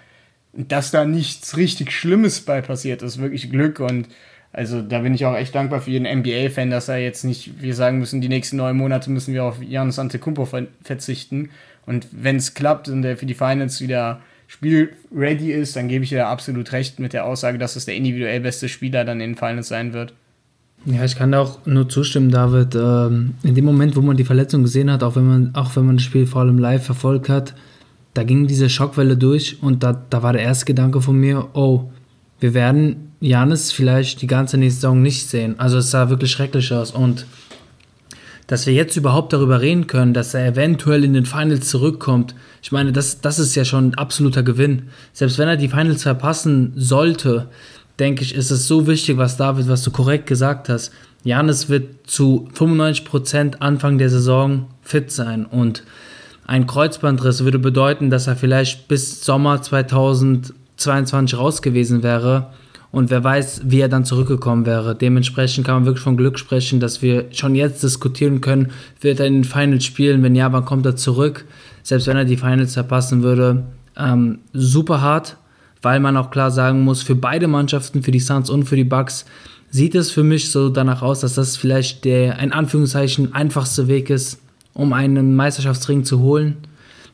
dass da nichts richtig Schlimmes bei passiert ist. Wirklich Glück und also da bin ich auch echt dankbar für jeden NBA-Fan, dass er jetzt nicht, wir sagen müssen, die nächsten neun Monate müssen wir auf Janis Antetokounmpo verzichten. Und wenn es klappt und er für die Finals wieder spielready ist, dann gebe ich dir absolut recht mit der Aussage, dass es der individuell beste Spieler dann in den Finals sein wird. Ja, ich kann da auch nur zustimmen, David. Ähm, in dem Moment, wo man die Verletzung gesehen hat, auch wenn man, auch wenn man das Spiel vor allem live verfolgt hat, da ging diese Schockwelle durch und da, da war der erste Gedanke von mir, oh, wir werden Janis vielleicht die ganze nächste Saison nicht sehen. Also es sah wirklich schrecklich aus. Und dass wir jetzt überhaupt darüber reden können, dass er eventuell in den Finals zurückkommt, ich meine, das, das ist ja schon ein absoluter Gewinn. Selbst wenn er die Finals verpassen sollte, denke ich, ist es so wichtig, was David, was du korrekt gesagt hast. Janis wird zu 95% Anfang der Saison fit sein und ein Kreuzbandriss würde bedeuten, dass er vielleicht bis Sommer 2022 raus gewesen wäre und wer weiß, wie er dann zurückgekommen wäre. Dementsprechend kann man wirklich von Glück sprechen, dass wir schon jetzt diskutieren können, wird er in den Finals spielen? Wenn ja, wann kommt er zurück? Selbst wenn er die Finals verpassen würde. Ähm, super hart, weil man auch klar sagen muss, für beide Mannschaften, für die Suns und für die Bucks, sieht es für mich so danach aus, dass das vielleicht der in Anführungszeichen einfachste Weg ist, um einen Meisterschaftsring zu holen,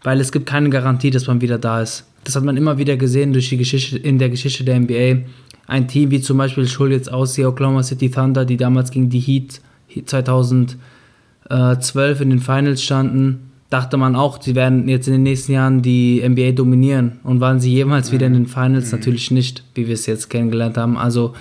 weil es gibt keine Garantie, dass man wieder da ist. Das hat man immer wieder gesehen durch die Geschichte in der Geschichte der NBA ein Team wie zum Beispiel, ich hole jetzt aus, die Oklahoma City Thunder, die damals gegen die Heat 2012 in den Finals standen, dachte man auch, sie werden jetzt in den nächsten Jahren die NBA dominieren. Und waren sie jemals wieder in den Finals? Mhm. Natürlich nicht, wie wir es jetzt kennengelernt haben. Also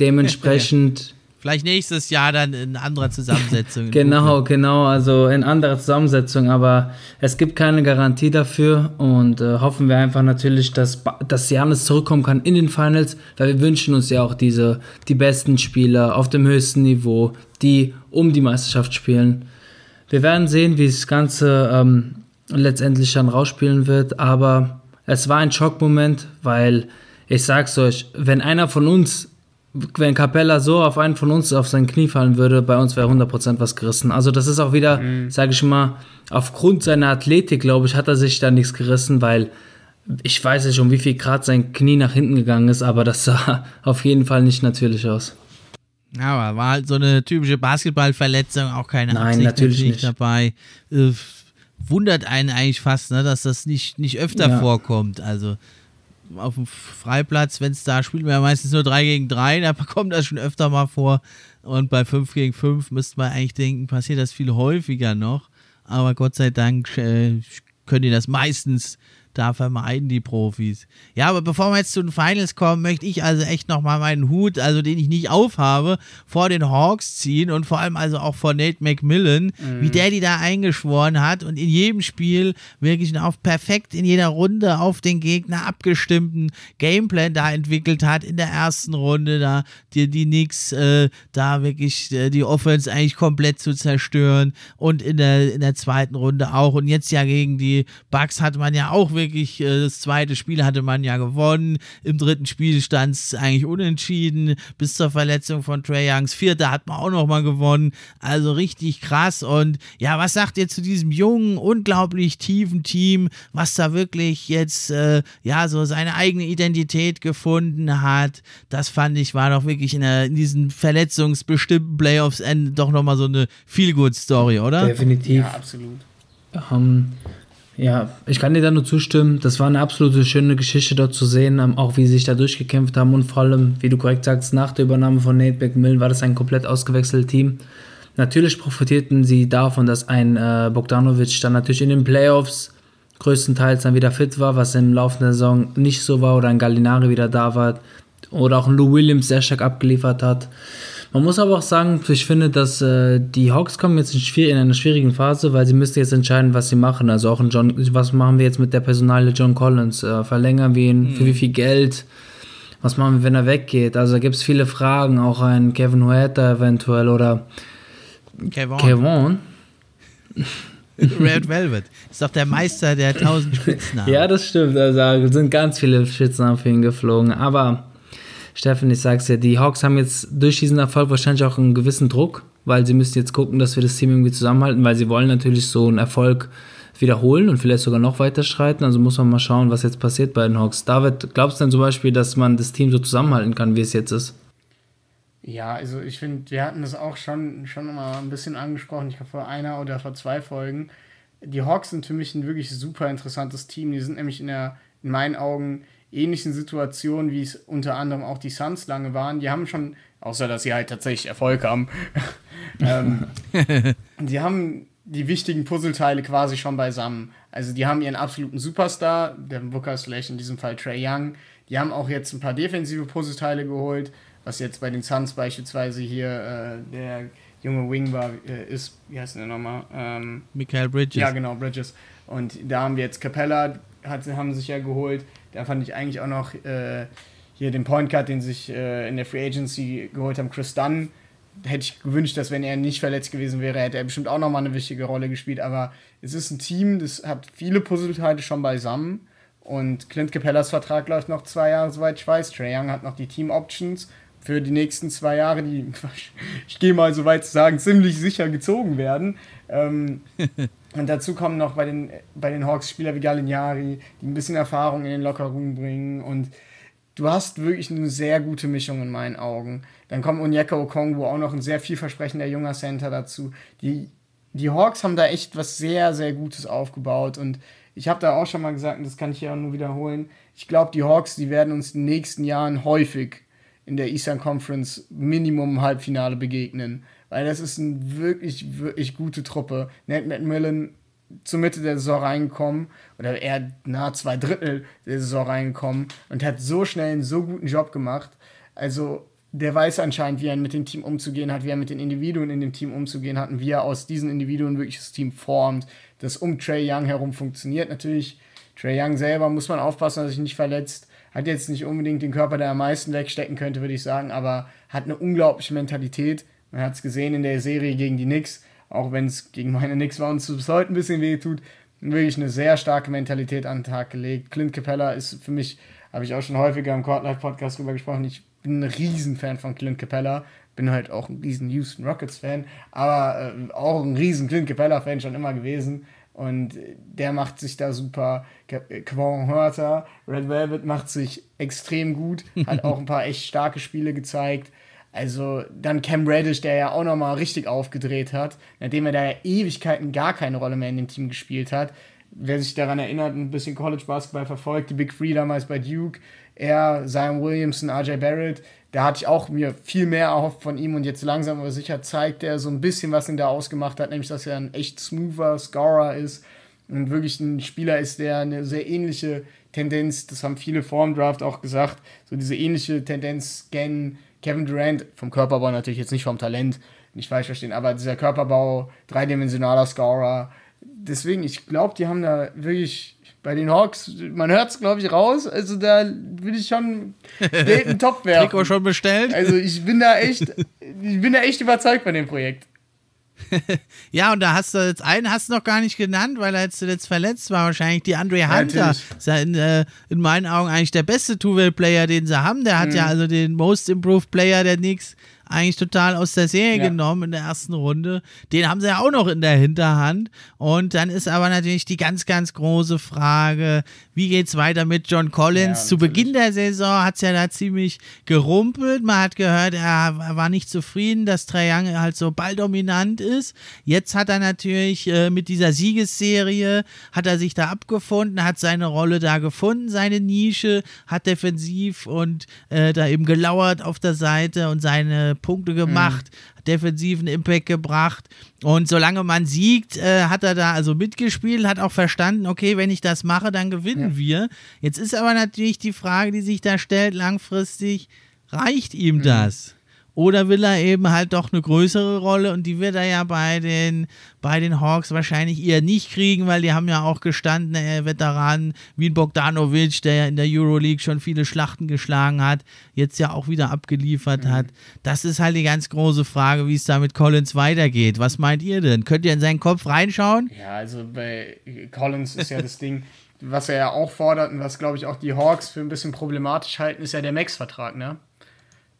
dementsprechend Vielleicht nächstes Jahr dann in anderer Zusammensetzung. genau, genau, also in anderer Zusammensetzung, aber es gibt keine Garantie dafür und äh, hoffen wir einfach natürlich, dass, dass Janis zurückkommen kann in den Finals, weil wir wünschen uns ja auch diese, die besten Spieler auf dem höchsten Niveau, die um die Meisterschaft spielen. Wir werden sehen, wie das Ganze ähm, letztendlich dann rausspielen wird, aber es war ein Schockmoment, weil ich sag's euch, wenn einer von uns wenn Capella so auf einen von uns auf sein Knie fallen würde, bei uns wäre 100% was gerissen. Also das ist auch wieder, mhm. sage ich mal, aufgrund seiner Athletik, glaube ich, hat er sich da nichts gerissen, weil ich weiß ja schon, wie viel Grad sein Knie nach hinten gegangen ist, aber das sah auf jeden Fall nicht natürlich aus. Aber war halt so eine typische Basketballverletzung, auch keine Nein, Absicht natürlich nicht dabei. Äh, wundert einen eigentlich fast, ne, dass das nicht, nicht öfter ja. vorkommt. Also auf dem Freiplatz, wenn es da spielt man ja meistens nur 3 gegen 3, da kommt das schon öfter mal vor. Und bei 5 gegen 5 müsste man eigentlich denken, passiert das viel häufiger noch. Aber Gott sei Dank äh, können die das meistens da vermeiden die Profis. Ja, aber bevor wir jetzt zu den Finals kommen, möchte ich also echt nochmal meinen Hut, also den ich nicht aufhabe, vor den Hawks ziehen und vor allem also auch vor Nate McMillan, mhm. wie der die da eingeschworen hat und in jedem Spiel wirklich auf perfekt in jeder Runde auf den Gegner abgestimmten Gameplan da entwickelt hat. In der ersten Runde da die, die Knicks äh, da wirklich äh, die Offense eigentlich komplett zu zerstören und in der, in der zweiten Runde auch. Und jetzt ja gegen die Bucks hat man ja auch wirklich, äh, das zweite Spiel hatte man ja gewonnen. Im dritten Spiel stand es eigentlich unentschieden bis zur Verletzung von Trey Youngs. Vierte hat man auch nochmal gewonnen. Also richtig krass. Und ja, was sagt ihr zu diesem jungen, unglaublich tiefen Team, was da wirklich jetzt, äh, ja, so seine eigene Identität gefunden hat? Das fand ich, war doch wirklich in, der, in diesen verletzungsbestimmten Playoffs doch nochmal so eine Feel-Good-Story, oder? Definitiv. Ja, absolut. Um, ja, ich kann dir da nur zustimmen. Das war eine absolute schöne Geschichte dort zu sehen, ähm, auch wie sie sich da durchgekämpft haben und vor allem, wie du korrekt sagst, nach der Übernahme von Nate McMillan war das ein komplett ausgewechseltes Team. Natürlich profitierten sie davon, dass ein äh, Bogdanovic dann natürlich in den Playoffs größtenteils dann wieder fit war, was im Laufe der Saison nicht so war, oder ein Gallinari wieder da war, oder auch ein Lou Williams sehr stark abgeliefert hat. Man muss aber auch sagen, ich finde, dass äh, die Hawks kommen jetzt in, in einer schwierigen Phase, weil sie müssten jetzt entscheiden, was sie machen. Also auch ein John, was machen wir jetzt mit der Personale John Collins? Äh, verlängern wir ihn? Mhm. Für wie viel Geld? Was machen wir, wenn er weggeht? Also da gibt es viele Fragen, auch ein Kevin Huerta eventuell oder Kevon. Kevon. Red Velvet. Ist doch der Meister der tausend Spitznamen. ja, das stimmt. Also sind ganz viele Spitznamen für ihn geflogen. Aber Steffen, ich sag's dir, die Hawks haben jetzt durch diesen Erfolg wahrscheinlich auch einen gewissen Druck, weil sie müssen jetzt gucken, dass wir das Team irgendwie zusammenhalten, weil sie wollen natürlich so einen Erfolg wiederholen und vielleicht sogar noch weiter streiten. Also muss man mal schauen, was jetzt passiert bei den Hawks. David, glaubst du denn zum Beispiel, dass man das Team so zusammenhalten kann, wie es jetzt ist? Ja, also ich finde, wir hatten das auch schon, schon mal ein bisschen angesprochen, ich glaube vor einer oder vor zwei Folgen. Die Hawks sind für mich ein wirklich super interessantes Team. Die sind nämlich in, der, in meinen Augen ähnlichen Situationen, wie es unter anderem auch die Suns lange waren. Die haben schon, außer dass sie halt tatsächlich Erfolg haben, ähm, die haben die wichtigen Puzzleteile quasi schon beisammen. Also die haben ihren absoluten Superstar, der Booker Slash in diesem Fall Trey Young. Die haben auch jetzt ein paar defensive Puzzleteile geholt, was jetzt bei den Suns beispielsweise hier äh, der junge Wing war, äh, ist, wie heißt der nochmal? Ähm, Michael Bridges. Ja, genau, Bridges. Und da haben wir jetzt Capella, hat, haben sich ja geholt. Da fand ich eigentlich auch noch äh, hier den Point Cut, den sich äh, in der Free Agency geholt haben, Chris Dunn. Hätte ich gewünscht, dass wenn er nicht verletzt gewesen wäre, hätte er bestimmt auch nochmal eine wichtige Rolle gespielt. Aber es ist ein Team, das hat viele Puzzleteile schon beisammen. Und Clint Capellas Vertrag läuft noch zwei Jahre, soweit ich weiß. Trey Young hat noch die Team Options für die nächsten zwei Jahre, die, ich gehe mal so weit zu sagen, ziemlich sicher gezogen werden. Ähm, Und dazu kommen noch bei den, bei den Hawks Spieler wie Gallinari, die ein bisschen Erfahrung in den Lockerroom bringen. Und du hast wirklich eine sehr gute Mischung in meinen Augen. Dann kommt Onyeka Okongwu, auch noch ein sehr vielversprechender junger Center dazu. Die, die Hawks haben da echt was sehr, sehr Gutes aufgebaut. Und ich habe da auch schon mal gesagt, und das kann ich ja nur wiederholen, ich glaube, die Hawks, die werden uns in den nächsten Jahren häufig in der Eastern Conference Minimum Halbfinale begegnen weil das ist eine wirklich, wirklich gute Truppe. Nate McMillan zur Mitte der Saison reingekommen oder eher nahe zwei Drittel der Saison reingekommen und hat so schnell einen so guten Job gemacht. Also der weiß anscheinend, wie er mit dem Team umzugehen hat, wie er mit den Individuen in dem Team umzugehen hat und wie er aus diesen Individuen wirklich das Team formt, das um Trey Young herum funktioniert. Natürlich, Trey Young selber muss man aufpassen, dass er sich nicht verletzt. Hat jetzt nicht unbedingt den Körper, der am meisten wegstecken könnte, würde ich sagen, aber hat eine unglaubliche Mentalität man hat es gesehen in der Serie gegen die Knicks, auch wenn es gegen meine Knicks war und es bis heute ein bisschen weh tut. Wirklich eine sehr starke Mentalität an den Tag gelegt. Clint Capella ist für mich, habe ich auch schon häufiger im Courtlife Podcast drüber gesprochen, ich bin ein Riesenfan von Clint Capella. Bin halt auch ein riesen Houston Rockets Fan, aber äh, auch ein riesen Clint Capella Fan schon immer gewesen. Und der macht sich da super. Quan Hörter, Red Velvet macht sich extrem gut, hat auch ein paar echt starke Spiele gezeigt. Also dann Cam Reddish, der ja auch nochmal richtig aufgedreht hat, nachdem er da ja Ewigkeiten gar keine Rolle mehr in dem Team gespielt hat. wer sich daran erinnert, ein bisschen College Basketball verfolgt, die Big Three damals bei Duke, er, Zion Williamson, RJ Barrett, da hatte ich auch mir viel mehr erhofft von ihm und jetzt langsam aber sicher zeigt er so ein bisschen, was ihn da ausgemacht hat, nämlich dass er ein echt smoother Scorer ist und wirklich ein Spieler ist, der eine sehr ähnliche Tendenz, das haben viele vor dem Draft auch gesagt, so diese ähnliche Tendenz scannen Kevin Durant, vom Körperbau natürlich jetzt nicht vom Talent, nicht falsch verstehen, aber dieser Körperbau, dreidimensionaler Scorer, deswegen, ich glaube, die haben da wirklich bei den Hawks, man hört es, glaube ich, raus. Also da will ich schon den Top werfen. Trikot schon bestellt? Also ich bin da echt, ich bin da echt überzeugt von dem Projekt. ja, und da hast du jetzt einen hast du noch gar nicht genannt, weil er jetzt zuletzt verletzt war. Wahrscheinlich die Andre Hunter. Ja in, äh, in, meinen Augen eigentlich der beste Two-Way-Player, den sie haben. Der hat mhm. ja also den Most Improved Player der Knicks eigentlich total aus der Serie ja. genommen in der ersten Runde. Den haben sie ja auch noch in der Hinterhand. Und dann ist aber natürlich die ganz, ganz große Frage, wie geht es weiter mit John Collins? Ja, Zu Beginn der Saison hat es ja da ziemlich gerumpelt. Man hat gehört, er war nicht zufrieden, dass Trae Young halt so balldominant ist. Jetzt hat er natürlich äh, mit dieser Siegesserie, hat er sich da abgefunden, hat seine Rolle da gefunden, seine Nische, hat defensiv und äh, da eben gelauert auf der Seite und seine Punkte gemacht, mhm. defensiven Impact gebracht. Und solange man siegt, äh, hat er da also mitgespielt, hat auch verstanden, okay, wenn ich das mache, dann gewinnen ja. wir. Jetzt ist aber natürlich die Frage, die sich da stellt, langfristig, reicht ihm mhm. das? Oder will er eben halt doch eine größere Rolle und die wird er ja bei den, bei den Hawks wahrscheinlich eher nicht kriegen, weil die haben ja auch gestandene Veteranen wie Bogdanovic, der ja in der Euroleague schon viele Schlachten geschlagen hat, jetzt ja auch wieder abgeliefert mhm. hat. Das ist halt die ganz große Frage, wie es da mit Collins weitergeht. Was meint ihr denn? Könnt ihr in seinen Kopf reinschauen? Ja, also bei Collins ist ja das Ding, was er ja auch fordert und was, glaube ich, auch die Hawks für ein bisschen problematisch halten, ist ja der Max-Vertrag, ne?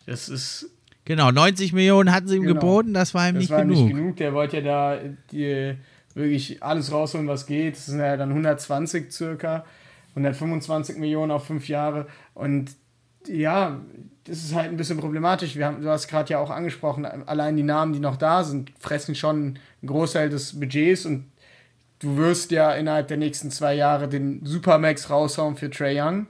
Das ist Genau, 90 Millionen hatten sie ihm genau. geboten, das war ihm das nicht war genug. nicht genug. Der wollte ja da die, wirklich alles rausholen, was geht. Das sind ja dann 120 circa, 125 Millionen auf fünf Jahre. Und ja, das ist halt ein bisschen problematisch. Wir haben, du hast gerade ja auch angesprochen, allein die Namen, die noch da sind, fressen schon einen Großteil des Budgets und du wirst ja innerhalb der nächsten zwei Jahre den Supermax raushauen für Trey Young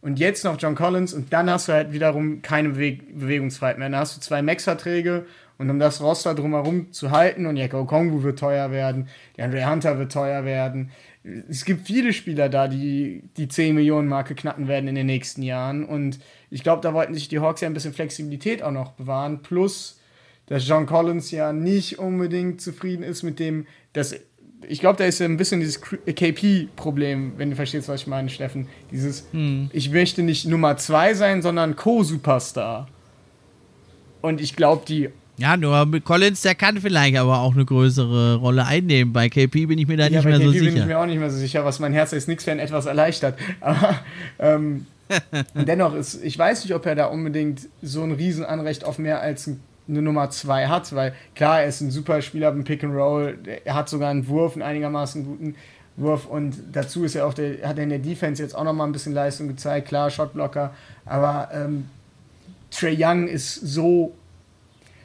und jetzt noch John Collins und dann hast du halt wiederum keine Beweg Bewegungsfreiheit mehr. Dann hast du zwei Max-Verträge und um das Roster drumherum zu halten und Jacko Kongu wird teuer werden, die Andre Hunter wird teuer werden. Es gibt viele Spieler da, die die 10 Millionen Marke knacken werden in den nächsten Jahren und ich glaube, da wollten sich die Hawks ja ein bisschen Flexibilität auch noch bewahren. Plus, dass John Collins ja nicht unbedingt zufrieden ist mit dem, dass ich glaube, da ist ja ein bisschen dieses KP-Problem, wenn du verstehst, was ich meine, Steffen. Dieses, hm. ich möchte nicht Nummer zwei sein, sondern Co-Superstar. Und ich glaube, die. Ja, nur mit Collins, der kann vielleicht aber auch eine größere Rolle einnehmen. Bei KP bin ich mir da ja, nicht mehr KP so sicher. bin ich mir auch nicht mehr so sicher, was mein Herz als Knicks-Fan etwas erleichtert. Aber ähm, dennoch ist, ich weiß nicht, ob er da unbedingt so ein Riesenanrecht auf mehr als ein eine Nummer 2 hat, weil klar, er ist ein super Spieler beim Pick and Roll, er hat sogar einen Wurf, einen einigermaßen guten Wurf und dazu ist er auch der, hat er in der Defense jetzt auch nochmal ein bisschen Leistung gezeigt, klar, Shotblocker, aber ähm, Trey Young ist so,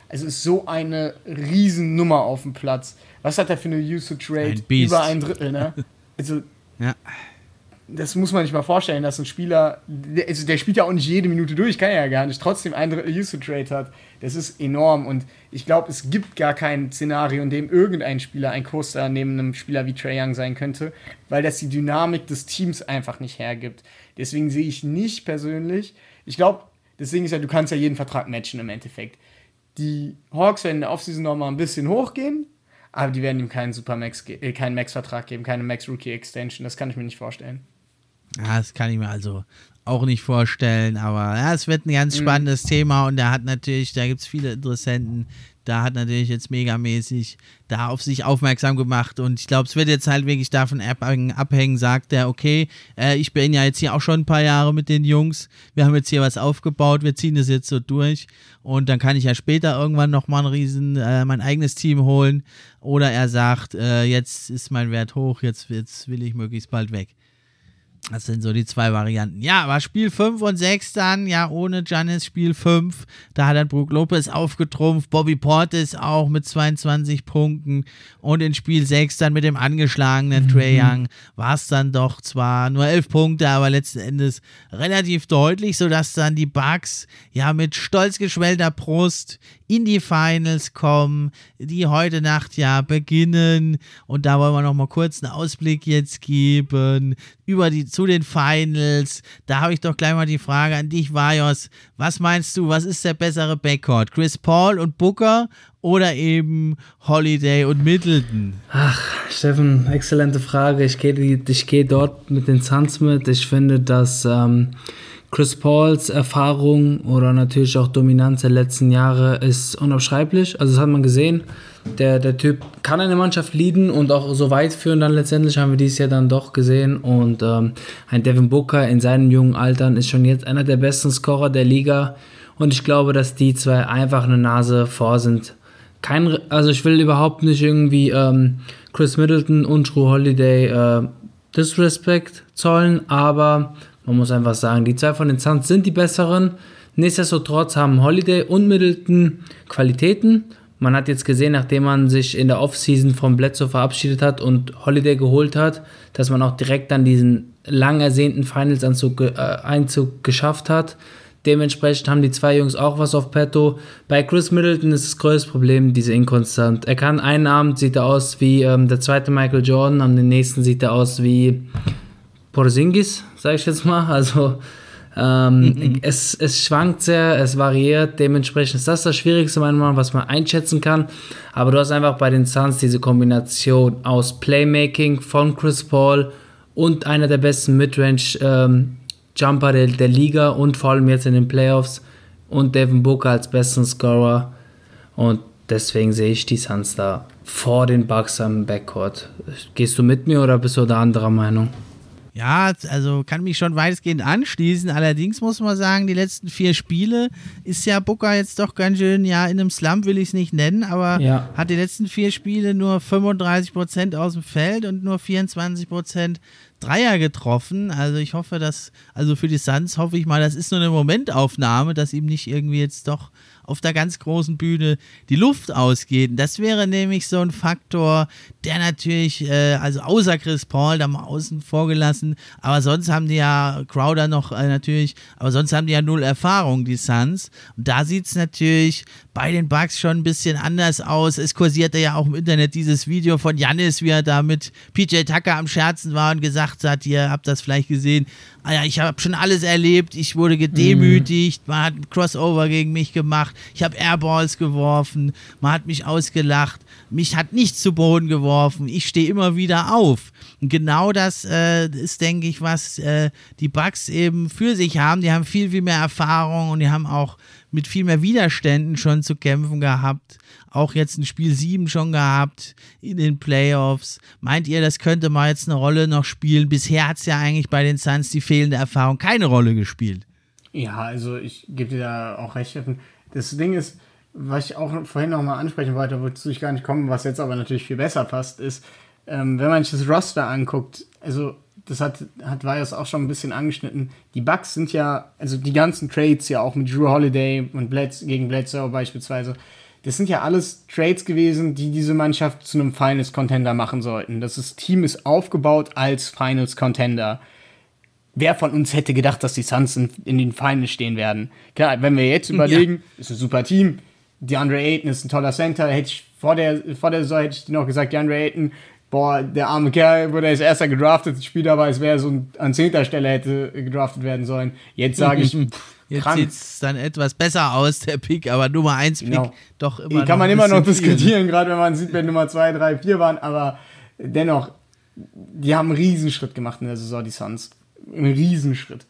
also ist so eine Riesennummer auf dem Platz. Was hat er für eine Usage Rate? Ein Über ein Drittel, ne? Also, ja das muss man sich mal vorstellen, dass ein Spieler, der, also der spielt ja auch nicht jede Minute durch, kann er ja gar nicht, trotzdem ein Drittel Usage Rate hat. Das ist enorm und ich glaube, es gibt gar kein Szenario, in dem irgendein Spieler ein Coaster neben einem Spieler wie Trae Young sein könnte, weil das die Dynamik des Teams einfach nicht hergibt. Deswegen sehe ich nicht persönlich, ich glaube, deswegen ist ja, du kannst ja jeden Vertrag matchen im Endeffekt. Die Hawks werden in der Offseason nochmal ein bisschen hochgehen, aber die werden ihm keinen Supermax, äh, keinen Max-Vertrag geben, keine Max-Rookie-Extension. Das kann ich mir nicht vorstellen. Ja, das kann ich mir also auch nicht vorstellen, aber ja, es wird ein ganz mhm. spannendes mhm. Thema und da hat natürlich, da gibt es viele Interessenten, da hat natürlich jetzt megamäßig da auf sich aufmerksam gemacht und ich glaube, es wird jetzt halt wirklich davon abhängen, sagt er, okay, äh, ich bin ja jetzt hier auch schon ein paar Jahre mit den Jungs, wir haben jetzt hier was aufgebaut, wir ziehen das jetzt so durch und dann kann ich ja später irgendwann nochmal ein riesen, äh, mein eigenes Team holen oder er sagt, äh, jetzt ist mein Wert hoch, jetzt, jetzt will ich möglichst bald weg. Das sind so die zwei Varianten. Ja, aber Spiel 5 und 6 dann, ja, ohne Giannis Spiel 5. Da hat dann Brook Lopez aufgetrumpft, Bobby Portis auch mit 22 Punkten. Und in Spiel 6 dann mit dem angeschlagenen mhm. Trey Young war es dann doch zwar nur 11 Punkte, aber letzten Endes relativ deutlich, sodass dann die Bucks ja mit stolz geschwellter Brust in die Finals kommen, die heute Nacht ja beginnen. Und da wollen wir noch mal kurz einen Ausblick jetzt geben über die zu den Finals. Da habe ich doch gleich mal die Frage an dich, Vajos. Was meinst du, was ist der bessere Backcourt? Chris Paul und Booker oder eben Holiday und Middleton? Ach, Steffen, exzellente Frage. Ich gehe, ich gehe dort mit den Suns mit. Ich finde, dass ähm, Chris Pauls Erfahrung oder natürlich auch Dominanz der letzten Jahre ist unabschreiblich. Also das hat man gesehen. Der, der Typ kann eine Mannschaft leaden und auch so weit führen. Dann letztendlich haben wir dies Jahr dann doch gesehen. Und ähm, ein Devin Booker in seinen jungen Altern ist schon jetzt einer der besten Scorer der Liga. Und ich glaube, dass die zwei einfach eine Nase vor sind. Kein, also ich will überhaupt nicht irgendwie ähm, Chris Middleton und True Holiday äh, Disrespect zollen, aber man muss einfach sagen, die zwei von den Suns sind die besseren. Nichtsdestotrotz haben Holiday und Middleton Qualitäten. Man hat jetzt gesehen, nachdem man sich in der Offseason von Bledsoe verabschiedet hat und Holiday geholt hat, dass man auch direkt dann diesen lang ersehnten Finals-Einzug äh, geschafft hat. Dementsprechend haben die zwei Jungs auch was auf petto. Bei Chris Middleton ist das größte Problem diese Inkonstant. Er kann einen Abend sieht er aus wie ähm, der zweite Michael Jordan, am nächsten sieht er aus wie Porzingis, sage ich jetzt mal. Also ähm, mhm. es, es schwankt sehr, es variiert. Dementsprechend ist das das Schwierigste, meiner Meinung nach, was man einschätzen kann. Aber du hast einfach bei den Suns diese Kombination aus Playmaking von Chris Paul und einer der besten Midrange-Jumper ähm, der, der Liga und vor allem jetzt in den Playoffs und Devin Booker als besten Scorer. Und deswegen sehe ich die Suns da vor den Bucks am Backcourt. Gehst du mit mir oder bist du da anderer Meinung? Ja, also kann mich schon weitestgehend anschließen. Allerdings muss man sagen, die letzten vier Spiele ist ja Booker jetzt doch ganz schön, ja, in einem Slump will ich es nicht nennen, aber ja. hat die letzten vier Spiele nur 35% aus dem Feld und nur 24% Dreier getroffen. Also ich hoffe, dass, also für die Suns hoffe ich mal, das ist nur eine Momentaufnahme, dass ihm nicht irgendwie jetzt doch auf der ganz großen Bühne die Luft ausgeht. Das wäre nämlich so ein Faktor, der natürlich, äh, also außer Chris Paul, da mal außen vorgelassen, aber sonst haben die ja Crowder noch äh, natürlich, aber sonst haben die ja null Erfahrung, die Suns. Und da sieht es natürlich bei den Bugs schon ein bisschen anders aus. Es kursierte ja auch im Internet dieses Video von Janis, wie er da mit PJ Tucker am Scherzen war und gesagt hat, ihr habt das vielleicht gesehen, ah ja, ich habe schon alles erlebt, ich wurde gedemütigt, man hat ein Crossover gegen mich gemacht, ich habe Airballs geworfen, man hat mich ausgelacht, mich hat nichts zu Boden geworfen, ich stehe immer wieder auf. Und genau das äh, ist, denke ich, was äh, die Bugs eben für sich haben. Die haben viel, viel mehr Erfahrung und die haben auch mit viel mehr Widerständen schon zu kämpfen gehabt. Auch jetzt ein Spiel 7 schon gehabt in den Playoffs. Meint ihr, das könnte mal jetzt eine Rolle noch spielen? Bisher hat es ja eigentlich bei den Suns die fehlende Erfahrung keine Rolle gespielt. Ja, also ich gebe dir da auch recht. Das Ding ist, was ich auch vorhin noch mal ansprechen wollte, wozu ich gar nicht komme, was jetzt aber natürlich viel besser passt, ist, ähm, wenn man sich das Roster anguckt, also das hat, hat Vias auch schon ein bisschen angeschnitten. Die Bucks sind ja, also die ganzen Trades ja auch mit Drew Holiday und Blitz, gegen Bledsoe beispielsweise, das sind ja alles Trades gewesen, die diese Mannschaft zu einem Finals-Contender machen sollten. Das ist, Team ist aufgebaut als Finals-Contender. Wer von uns hätte gedacht, dass die Suns in, in, den Finals stehen werden? Klar, wenn wir jetzt überlegen, ja. ist ein super Team. DeAndre Ayton ist ein toller Center. Hätte ich vor der, vor der Saison hätte ich dir noch gesagt, DeAndre Ayton boah, der arme Kerl wurde als erster gedraftet, spielt aber, als wäre so an zehnter Stelle hätte gedraftet werden sollen. Jetzt sage ich, pff, Jetzt sieht es dann etwas besser aus, der Pick, aber Nummer 1 Pick genau. doch immer noch. Kann man immer noch diskutieren, gerade wenn man sieht, wer Nummer 2, 3, 4 waren, aber dennoch, die haben einen Riesenschritt gemacht in der Saison, die Suns. Einen Riesenschritt.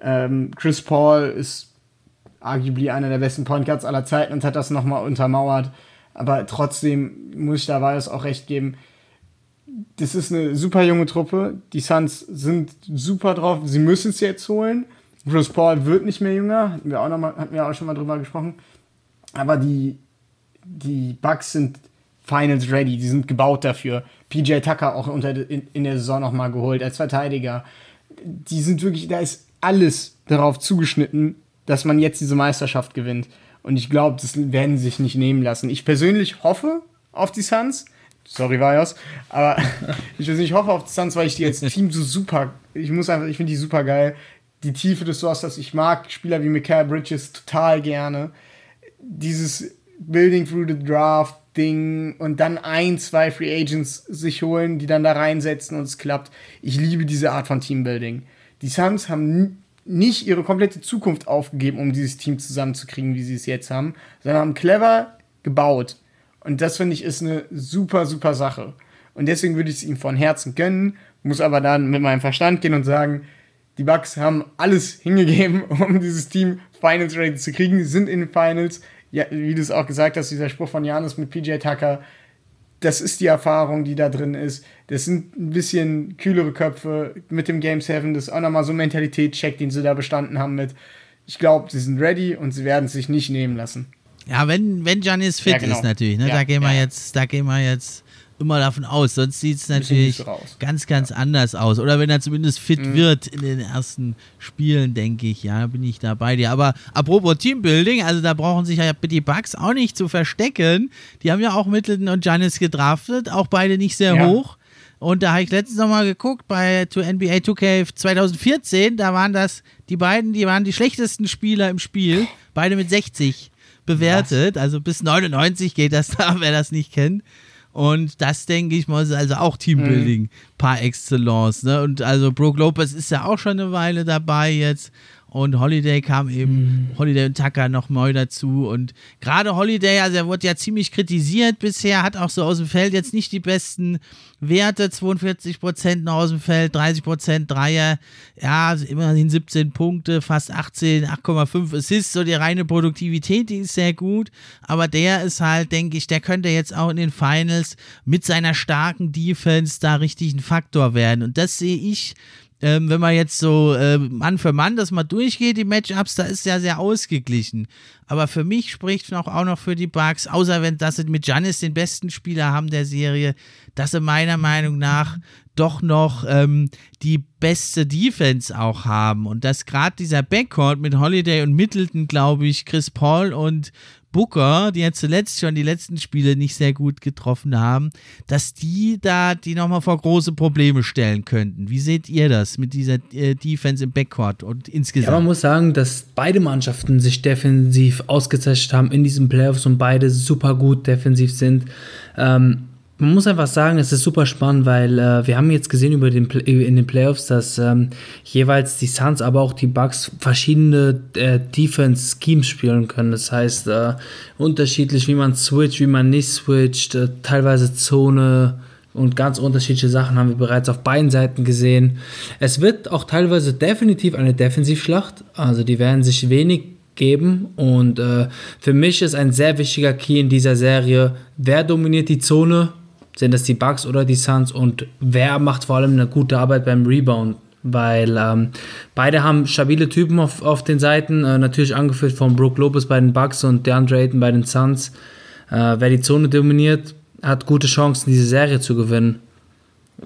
Ähm, Chris Paul ist arguably einer der besten Point Guards aller Zeiten und hat das nochmal untermauert. Aber trotzdem muss ich dabei es auch recht geben das ist eine super junge Truppe. Die Suns sind super drauf. Sie müssen es jetzt holen. Bruce Paul wird nicht mehr jünger. Hatten wir auch, noch mal, hatten wir auch schon mal drüber gesprochen. Aber die, die Bucks sind Finals ready. Die sind gebaut dafür. PJ Tucker auch unter, in, in der Saison nochmal geholt als Verteidiger. die sind wirklich, da ist alles darauf zugeschnitten, dass man jetzt diese Meisterschaft gewinnt. Und ich glaube, das werden sie sich nicht nehmen lassen. Ich persönlich hoffe auf die Suns. Sorry, Vajos. Aber ich persönlich hoffe auf die Suns, weil ich die als Team so super, ich muss einfach, ich finde die super geil. Die Tiefe des Rosters, ich mag Spieler wie Mikael Bridges total gerne. Dieses Building through the Draft Ding und dann ein, zwei Free Agents sich holen, die dann da reinsetzen und es klappt. Ich liebe diese Art von Teambuilding. Die Suns haben nicht ihre komplette Zukunft aufgegeben, um dieses Team zusammenzukriegen, wie sie es jetzt haben, sondern haben clever gebaut. Und das finde ich ist eine super, super Sache. Und deswegen würde ich es ihm von Herzen gönnen, muss aber dann mit meinem Verstand gehen und sagen, die Bucks haben alles hingegeben, um dieses Team Finals ready zu kriegen, sind in den Finals. Ja, wie du es auch gesagt hast, dieser Spruch von Janis mit PJ Tucker, das ist die Erfahrung, die da drin ist. Das sind ein bisschen kühlere Köpfe mit dem Game 7. Das ist auch nochmal so ein Mentalitätscheck, den sie da bestanden haben mit. Ich glaube, sie sind ready und sie werden es sich nicht nehmen lassen. Ja, wenn, wenn Giannis fit ja, genau. ist natürlich, ne? Ja, da gehen wir jetzt, da gehen wir jetzt immer davon aus. Sonst sieht es natürlich ganz, ganz ja. anders aus. Oder wenn er zumindest fit mhm. wird in den ersten Spielen, denke ich, ja, bin ich da bei dir. Aber apropos Teambuilding, also da brauchen sich ja die Bugs auch nicht zu verstecken. Die haben ja auch Middleton und Giannis gedraftet, auch beide nicht sehr ja. hoch. Und da habe ich letztens nochmal geguckt bei NBA 2K 2014, da waren das die beiden, die waren die schlechtesten Spieler im Spiel, beide mit 60 bewertet. Also bis 99 geht das da, wer das nicht kennt. Und das, denke ich mal, ist also auch Teambuilding mhm. par excellence. Ne? Und also Brooke Lopez ist ja auch schon eine Weile dabei jetzt. Und Holiday kam eben, mhm. Holiday und Tucker noch neu dazu. Und gerade Holiday, also er wurde ja ziemlich kritisiert bisher, hat auch so aus dem Feld jetzt nicht die besten Werte, 42% noch aus dem Feld, 30% Dreier, ja, also immerhin 17 Punkte, fast 18, 8,5 Assists, so die reine Produktivität, die ist sehr gut, aber der ist halt, denke ich, der könnte jetzt auch in den Finals mit seiner starken Defense da richtig ein Faktor werden. Und das sehe ich ähm, wenn man jetzt so äh, Mann für Mann das mal durchgeht, die Matchups, da ist ja sehr ausgeglichen. Aber für mich spricht noch, auch noch für die Bugs, außer wenn das mit Janis den besten Spieler haben der Serie, dass sie meiner Meinung nach doch noch ähm, die beste Defense auch haben. Und dass gerade dieser Backcourt mit Holiday und Middleton, glaube ich, Chris Paul und Booker, die ja zuletzt schon die letzten Spiele nicht sehr gut getroffen haben, dass die da die nochmal vor große Probleme stellen könnten. Wie seht ihr das mit dieser äh, Defense im Backcourt und insgesamt? Ja, man muss sagen, dass beide Mannschaften sich defensiv ausgezeichnet haben in diesen Playoffs und beide super gut defensiv sind. Ähm, man muss einfach sagen, es ist super spannend, weil äh, wir haben jetzt gesehen über den in den Playoffs, dass ähm, jeweils die Suns, aber auch die Bucks verschiedene äh, Defense-Schemes spielen können. Das heißt, äh, unterschiedlich, wie man switcht, wie man nicht switcht, äh, teilweise Zone und ganz unterschiedliche Sachen haben wir bereits auf beiden Seiten gesehen. Es wird auch teilweise definitiv eine Defensivschlacht, also die werden sich wenig geben und äh, für mich ist ein sehr wichtiger Key in dieser Serie, wer dominiert die Zone sind das die Bugs oder die Suns und wer macht vor allem eine gute Arbeit beim Rebound? Weil ähm, beide haben stabile Typen auf, auf den Seiten, äh, natürlich angeführt von Brook Lopez bei den Bucks und DeAndre Ayton bei den Suns. Äh, wer die Zone dominiert, hat gute Chancen, diese Serie zu gewinnen.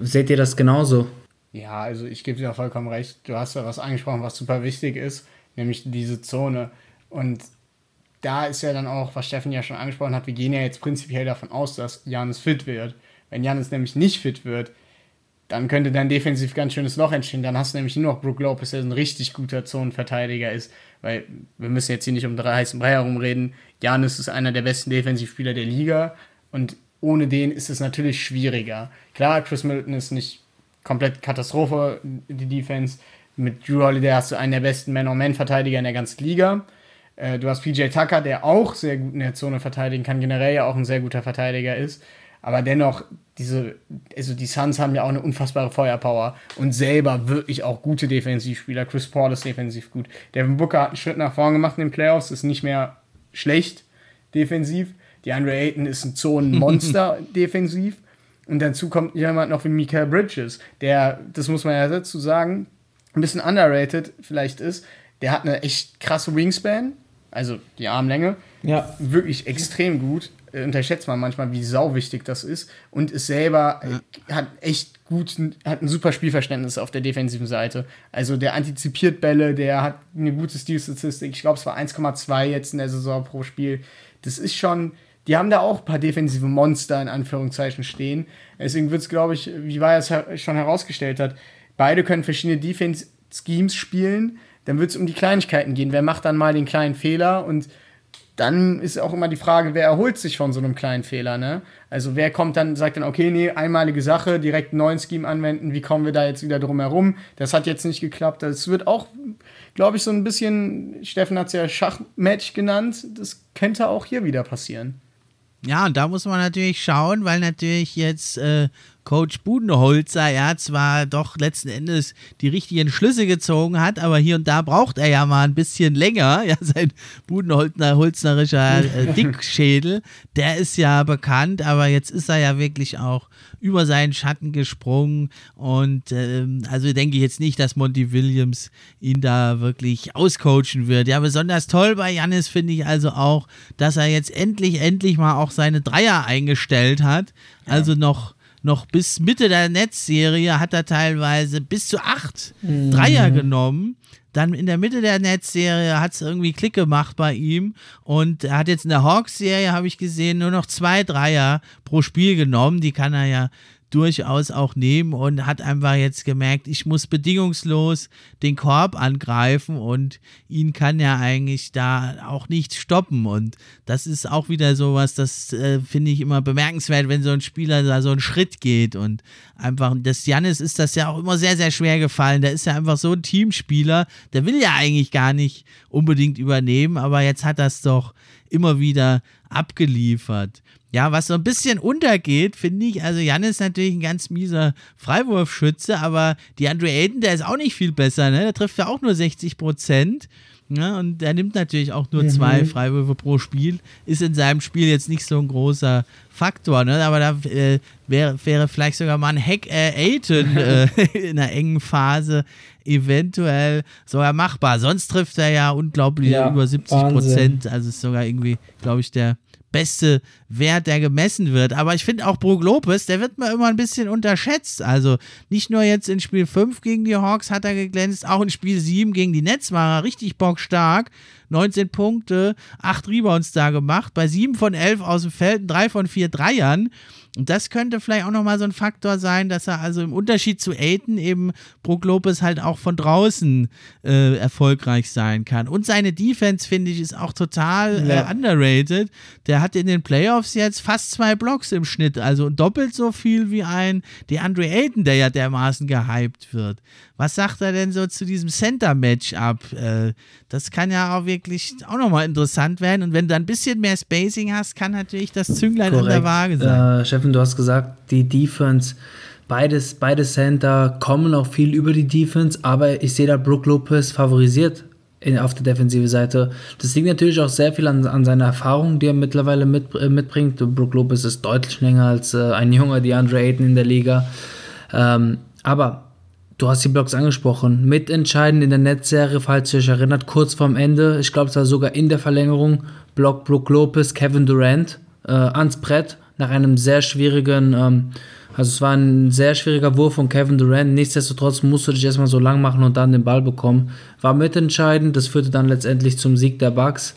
Seht ihr das genauso? Ja, also ich gebe dir vollkommen recht. Du hast ja was angesprochen, was super wichtig ist, nämlich diese Zone. Und da ist ja dann auch, was Steffen ja schon angesprochen hat, wir gehen ja jetzt prinzipiell davon aus, dass Janis fit wird. Wenn Janis nämlich nicht fit wird, dann könnte dann defensiv ganz schönes Loch entstehen. Dann hast du nämlich nur noch Brook Lopez, der ein richtig guter Zonenverteidiger ist. Weil wir müssen jetzt hier nicht um drei heißen Brei herumreden. Janis ist einer der besten Defensivspieler der Liga und ohne den ist es natürlich schwieriger. Klar, Chris Middleton ist nicht komplett Katastrophe, die Defense. Mit Drew Holiday hast du einen der besten Man-on-Man-Verteidiger in der ganzen Liga. Äh, du hast PJ Tucker, der auch sehr gut in der Zone verteidigen kann, generell ja auch ein sehr guter Verteidiger ist. Aber dennoch, diese, also die Suns haben ja auch eine unfassbare Feuerpower und selber wirklich auch gute Defensivspieler. Chris Paul ist defensiv gut. Devin Booker hat einen Schritt nach vorn gemacht in den Playoffs, ist nicht mehr schlecht defensiv. Die Andre Ayton ist ein Zonenmonster defensiv. Und dazu kommt jemand noch wie Mikael Bridges, der, das muss man ja dazu sagen, ein bisschen underrated vielleicht ist. Der hat eine echt krasse Wingspan, also die Armlänge. Ja. Wirklich extrem gut. Äh, unterschätzt man manchmal, wie sau wichtig das ist. Und ist selber, ja. hat echt gut, hat ein super Spielverständnis auf der defensiven Seite. Also der antizipiert Bälle, der hat eine gute Stilstatistik. Ich glaube, es war 1,2 jetzt in der Saison pro Spiel. Das ist schon, die haben da auch ein paar defensive Monster in Anführungszeichen stehen. Deswegen wird es, glaube ich, wie Bayers schon herausgestellt hat, beide können verschiedene Defense-Schemes spielen. Dann wird es um die Kleinigkeiten gehen. Wer macht dann mal den kleinen Fehler und dann ist auch immer die Frage, wer erholt sich von so einem kleinen Fehler, ne? Also wer kommt dann, sagt dann, okay, nee, einmalige Sache, direkt einen neuen Scheme anwenden, wie kommen wir da jetzt wieder drum herum? Das hat jetzt nicht geklappt. Das wird auch, glaube ich, so ein bisschen, Steffen hat es ja Schachmatch genannt, das könnte auch hier wieder passieren. Ja, und da muss man natürlich schauen, weil natürlich jetzt äh, Coach Budenholzer ja zwar doch letzten Endes die richtigen Schlüsse gezogen hat, aber hier und da braucht er ja mal ein bisschen länger. Ja, sein Budenholzerischer äh, Dickschädel, der ist ja bekannt, aber jetzt ist er ja wirklich auch über seinen Schatten gesprungen und ähm, also denke ich jetzt nicht, dass Monty Williams ihn da wirklich auscoachen wird. Ja, besonders toll bei Janis finde ich also auch, dass er jetzt endlich, endlich mal auch seine Dreier eingestellt hat. Also ja. noch noch bis Mitte der Netzserie hat er teilweise bis zu acht mhm. Dreier genommen. Dann in der Mitte der Netzserie hat es irgendwie Klick gemacht bei ihm und er hat jetzt in der Hawks-Serie, habe ich gesehen, nur noch zwei Dreier pro Spiel genommen. Die kann er ja durchaus auch nehmen und hat einfach jetzt gemerkt, ich muss bedingungslos den Korb angreifen und ihn kann ja eigentlich da auch nichts stoppen. Und das ist auch wieder sowas, das äh, finde ich immer bemerkenswert, wenn so ein Spieler da so einen Schritt geht und einfach, das Janis ist das ja auch immer sehr, sehr schwer gefallen. Der ist ja einfach so ein Teamspieler, der will ja eigentlich gar nicht unbedingt übernehmen, aber jetzt hat das doch immer wieder abgeliefert. Ja, was so ein bisschen untergeht, finde ich, also Jan ist natürlich ein ganz mieser Freiwurfschütze, aber die Andre Ayton, der ist auch nicht viel besser, ne? Der trifft ja auch nur 60 Prozent. Ja, und er nimmt natürlich auch nur mhm. zwei Freiwürfe pro Spiel. Ist in seinem Spiel jetzt nicht so ein großer Faktor, ne? aber da äh, wäre, wäre vielleicht sogar mal ein Hack äh, Ayton äh, in einer engen Phase eventuell sogar machbar. Sonst trifft er ja unglaublich ja, über 70 Prozent. Also ist sogar irgendwie, glaube ich, der beste Wert, der gemessen wird. Aber ich finde auch Brook Lopez, der wird mal immer ein bisschen unterschätzt. Also nicht nur jetzt in Spiel 5 gegen die Hawks hat er geglänzt, auch in Spiel 7 gegen die Nets war er richtig bockstark. 19 Punkte, 8 Rebounds da gemacht, bei 7 von 11 aus dem Feld, 3 von 4 Dreiern. Und das könnte vielleicht auch nochmal so ein Faktor sein, dass er also im Unterschied zu Aiden eben Brook Lopez halt auch von draußen äh, erfolgreich sein kann. Und seine Defense, finde ich, ist auch total äh, ja. äh, underrated. Der hat in den Playoffs jetzt fast zwei Blocks im Schnitt, also doppelt so viel wie ein DeAndre Aiden, der ja dermaßen gehypt wird. Was sagt er denn so zu diesem Center-Match-up? Äh, das kann ja auch wirklich auch nochmal interessant werden. Und wenn du ein bisschen mehr Spacing hast, kann natürlich das Zünglein Korrekt. an der Waage sein. Äh, Steffen, du hast gesagt, die Defense, beides, beide Center kommen auch viel über die Defense, aber ich sehe da Brook Lopez favorisiert in, auf der defensiven Seite. Das liegt natürlich auch sehr viel an, an seiner Erfahrung, die er mittlerweile mit, äh, mitbringt. Brook Lopez ist deutlich länger als äh, ein junger DeAndre Ayton in der Liga. Ähm, aber Du hast die Blocks angesprochen. Mitentscheidend in der Netzserie, falls ihr euch erinnert, kurz vorm Ende, ich glaube, es war sogar in der Verlängerung, Block Brook Lopez, Kevin Durant äh, ans Brett nach einem sehr schwierigen, ähm, also es war ein sehr schwieriger Wurf von Kevin Durant. Nichtsdestotrotz musst du dich erstmal so lang machen und dann den Ball bekommen. War mitentscheidend, das führte dann letztendlich zum Sieg der Bucks.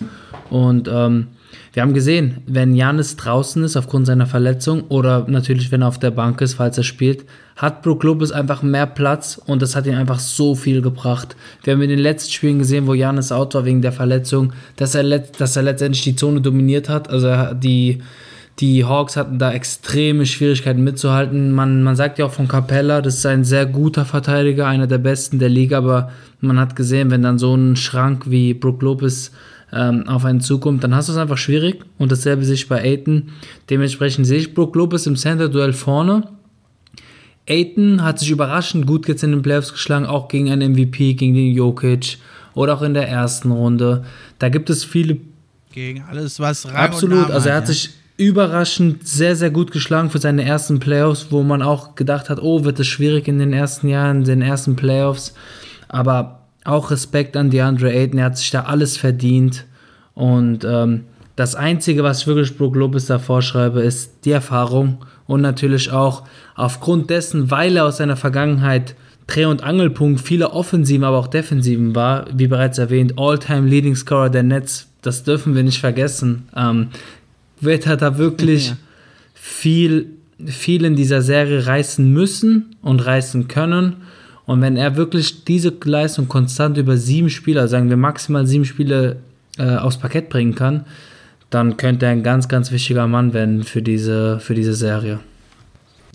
Und ähm, wir haben gesehen, wenn Janis draußen ist aufgrund seiner Verletzung oder natürlich, wenn er auf der Bank ist, falls er spielt, hat Brook Lopez einfach mehr Platz und das hat ihm einfach so viel gebracht. Wir haben in den letzten Spielen gesehen, wo Janis out war wegen der Verletzung, dass er, dass er letztendlich die Zone dominiert hat. Also die, die Hawks hatten da extreme Schwierigkeiten mitzuhalten. Man, man sagt ja auch von Capella, das ist ein sehr guter Verteidiger, einer der besten der Liga, aber man hat gesehen, wenn dann so ein Schrank wie Brook Lopez ähm, auf einen zukommt, dann hast du es einfach schwierig. Und dasselbe sehe ich bei Aiton. Dementsprechend sehe ich Brook Lopez im Center-Duell vorne. Aiton hat sich überraschend gut jetzt in den Playoffs geschlagen, auch gegen einen MVP, gegen den Jokic oder auch in der ersten Runde. Da gibt es viele. Gegen alles, was Rang Absolut, also er hat ja. sich überraschend sehr, sehr gut geschlagen für seine ersten Playoffs, wo man auch gedacht hat, oh, wird es schwierig in den ersten Jahren, in den ersten Playoffs. Aber auch Respekt an DeAndre Ayton, er hat sich da alles verdient. Und ähm, das Einzige, was ich wirklich Brook Lopez da vorschreibe, ist die Erfahrung und natürlich auch aufgrund dessen, weil er aus seiner Vergangenheit Dreh- und Angelpunkt vieler Offensiven, aber auch Defensiven war, wie bereits erwähnt, All-Time Leading Scorer der Nets, das dürfen wir nicht vergessen, ähm, wird er da wirklich ja. viel, viel in dieser Serie reißen müssen und reißen können. Und wenn er wirklich diese Leistung konstant über sieben Spiele, sagen wir maximal sieben Spiele äh, aufs Parkett bringen kann, dann könnte er ein ganz, ganz wichtiger Mann werden für diese, für diese Serie.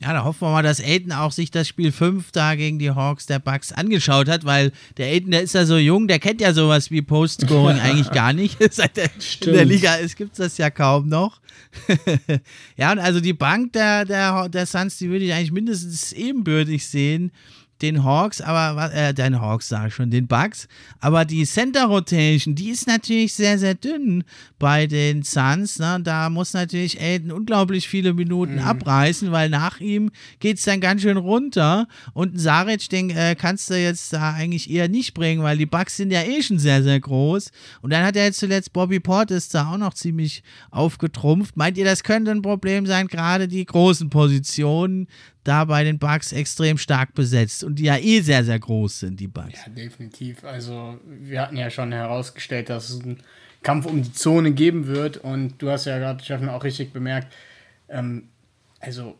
Ja, da hoffen wir mal, dass Aiden auch sich das Spiel 5 da gegen die Hawks der Bucks angeschaut hat, weil der Aiden, der ist ja so jung, der kennt ja sowas wie Post-Scoring eigentlich gar nicht. Seit er in der Liga ist, gibt es das ja kaum noch. ja, und also die Bank der, der, der Suns, die würde ich eigentlich mindestens ebenbürtig sehen den Hawks, aber äh, den Hawks sage ich schon, den Bugs, aber die Center Rotation, die ist natürlich sehr, sehr dünn bei den Suns. Ne? Da muss natürlich Aiden unglaublich viele Minuten mhm. abreißen, weil nach ihm geht es dann ganz schön runter. Und Saric, den äh, kannst du jetzt da eigentlich eher nicht bringen, weil die Bugs sind ja eh schon sehr, sehr groß. Und dann hat er jetzt zuletzt Bobby Portis da auch noch ziemlich aufgetrumpft. Meint ihr, das könnte ein Problem sein, gerade die großen Positionen? Da bei den Bugs extrem stark besetzt und die ja eh sehr, sehr groß sind, die Bugs. Ja, definitiv. Also wir hatten ja schon herausgestellt, dass es einen Kampf um die Zone geben wird und du hast ja gerade, Steffen, auch richtig bemerkt, ähm, also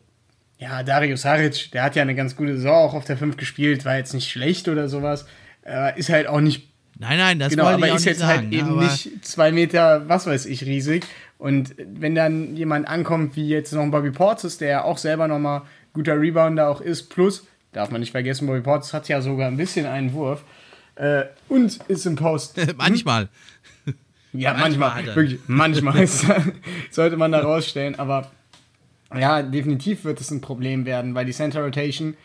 ja, Dario Saric, der hat ja eine ganz gute Saison auch auf der 5 gespielt, war jetzt nicht schlecht oder sowas, äh, ist halt auch nicht Nein, nein, das genau, aber ist jetzt halt sagen, halt eben nicht zwei Meter, was weiß ich, riesig. Und wenn dann jemand ankommt, wie jetzt noch ein Bobby Portis, der auch selber nochmal guter Rebounder auch ist. Plus, darf man nicht vergessen, Bobby Portis hat ja sogar ein bisschen einen Wurf. Äh, und ist im Post. manchmal. Ja, manchmal. manchmal wirklich, manchmal sollte man da rausstellen. Aber ja, definitiv wird es ein Problem werden, weil die Center Rotation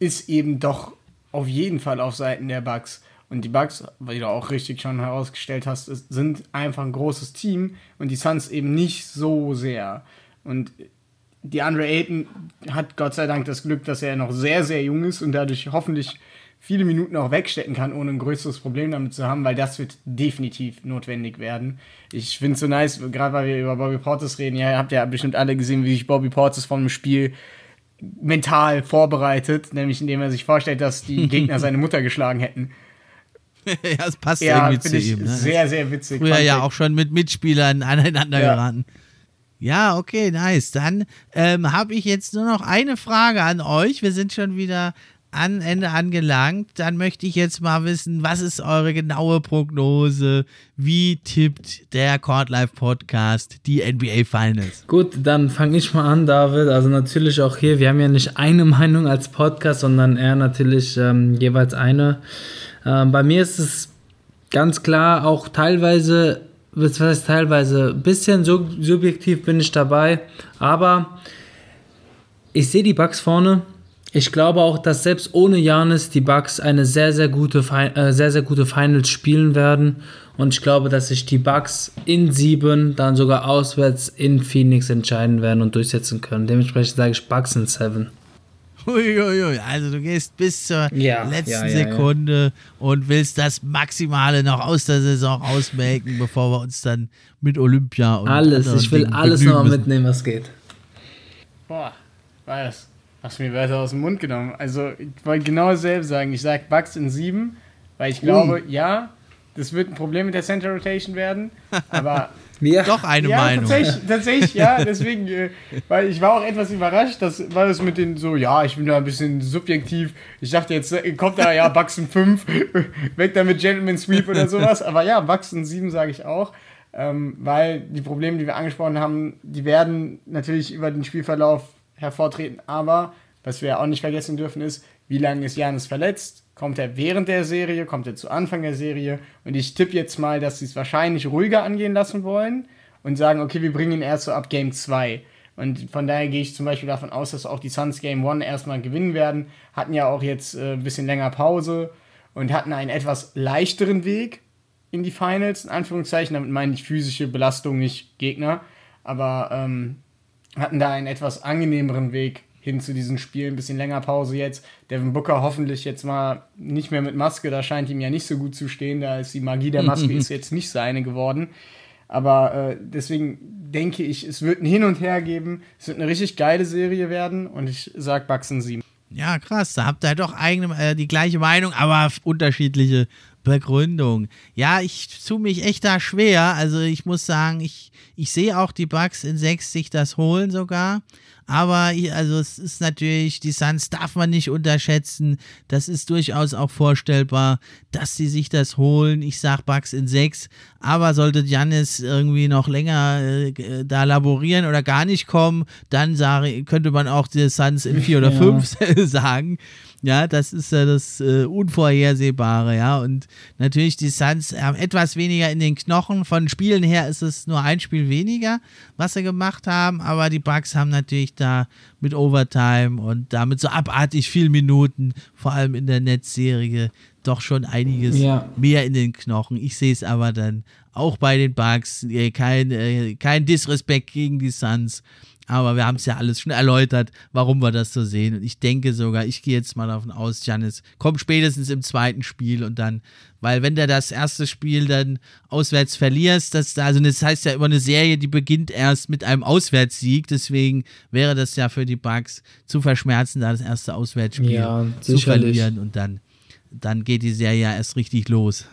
ist eben doch auf jeden Fall auf Seiten der Bugs. Und die Bugs, wie du auch richtig schon herausgestellt hast, sind einfach ein großes Team und die Suns eben nicht so sehr. Und die Andre Ayton hat Gott sei Dank das Glück, dass er noch sehr, sehr jung ist und dadurch hoffentlich viele Minuten auch wegstecken kann, ohne ein größeres Problem damit zu haben, weil das wird definitiv notwendig werden. Ich finde es so nice, gerade weil wir über Bobby Portis reden, ja, ihr habt ja bestimmt alle gesehen, wie sich Bobby Portis von dem Spiel mental vorbereitet, nämlich indem er sich vorstellt, dass die Gegner seine Mutter geschlagen hätten. ja, das passt ja, irgendwie zu ihm. Ne? Sehr, sehr witzig. Früher ja auch schon mit Mitspielern aneinander ja. geraten. Ja, okay, nice. Dann ähm, habe ich jetzt nur noch eine Frage an euch. Wir sind schon wieder an Ende angelangt. Dann möchte ich jetzt mal wissen, was ist eure genaue Prognose? Wie tippt der Court Life Podcast die NBA Finals? Gut, dann fange ich mal an, David. Also natürlich auch hier, wir haben ja nicht eine Meinung als Podcast, sondern eher natürlich ähm, jeweils eine. Ähm, bei mir ist es ganz klar auch teilweise was heißt teilweise, ein bisschen subjektiv bin ich dabei, aber ich sehe die Bugs vorne. Ich glaube auch, dass selbst ohne Janis die Bugs eine sehr, sehr gute, äh, sehr, sehr gute Finals spielen werden. Und ich glaube, dass sich die Bugs in sieben, dann sogar auswärts in Phoenix entscheiden werden und durchsetzen können. Dementsprechend sage ich Bugs in seven. Uiuiui, also du gehst bis zur ja, letzten ja, ja, Sekunde und willst das Maximale noch aus der Saison ausmelken, bevor wir uns dann mit Olympia und Alles, ich will alles nochmal mitnehmen, was geht. Boah, was? Hast du mir weiter aus dem Mund genommen. Also, ich wollte genau dasselbe sagen. Ich sage Bugs in sieben, weil ich glaube, Ui. ja, das wird ein Problem mit der Center Rotation werden, aber ja. Doch eine ja, Meinung. Tatsächlich, tatsächlich ja, deswegen, äh, weil ich war auch etwas überrascht, dass, weil es mit den so, ja, ich bin da ein bisschen subjektiv. Ich dachte jetzt, äh, kommt da ja Buxton 5, weg da mit Gentleman Sweep oder sowas. Aber ja, Buxton 7 sage ich auch. Ähm, weil die Probleme, die wir angesprochen haben, die werden natürlich über den Spielverlauf hervortreten. Aber was wir auch nicht vergessen dürfen, ist, wie lange ist Janis verletzt? Kommt er während der Serie? Kommt er zu Anfang der Serie? Und ich tippe jetzt mal, dass sie es wahrscheinlich ruhiger angehen lassen wollen und sagen, okay, wir bringen ihn erst so ab Game 2. Und von daher gehe ich zum Beispiel davon aus, dass auch die Suns Game 1 erstmal gewinnen werden. Hatten ja auch jetzt äh, ein bisschen länger Pause und hatten einen etwas leichteren Weg in die Finals, in Anführungszeichen. Damit meine ich physische Belastung, nicht Gegner. Aber ähm, hatten da einen etwas angenehmeren Weg hin zu diesen Spielen. Ein bisschen länger Pause jetzt. Devin Booker hoffentlich jetzt mal nicht mehr mit Maske. Da scheint ihm ja nicht so gut zu stehen. Da ist die Magie der Maske ist jetzt nicht seine geworden. Aber äh, deswegen denke ich, es wird ein Hin und Her geben. Es wird eine richtig geile Serie werden und ich sag Bucks in 7. Ja, krass. Da habt ihr doch eigene, äh, die gleiche Meinung, aber unterschiedliche Begründung. Ja, ich tue mich echt da schwer. Also ich muss sagen, ich, ich sehe auch die Bugs in 6 sich das holen sogar. Aber ich, also es ist natürlich, die Suns darf man nicht unterschätzen. Das ist durchaus auch vorstellbar, dass sie sich das holen. Ich sag Bugs in 6. Aber sollte Janis irgendwie noch länger äh, da laborieren oder gar nicht kommen, dann sage, könnte man auch die Suns in 4 oder 5 ja. sagen. Ja, das ist ja das äh, Unvorhersehbare, ja. Und natürlich, die Suns haben etwas weniger in den Knochen. Von Spielen her ist es nur ein Spiel weniger, was sie gemacht haben. Aber die Bucks haben natürlich da mit Overtime und damit so abartig viel Minuten, vor allem in der Netzserie, doch schon einiges ja. mehr in den Knochen. Ich sehe es aber dann auch bei den Bucks. Äh, kein, äh, kein Disrespekt gegen die Suns. Aber wir haben es ja alles schon erläutert, warum wir das so sehen. Und ich denke sogar, ich gehe jetzt mal davon aus, Janis kommt spätestens im zweiten Spiel und dann, weil wenn du das erste Spiel dann auswärts verlierst, das, also das heißt ja immer eine Serie, die beginnt erst mit einem Auswärtssieg. Deswegen wäre das ja für die Bugs zu verschmerzen, da das erste Auswärtsspiel ja, zu verlieren und dann, dann geht die Serie ja erst richtig los.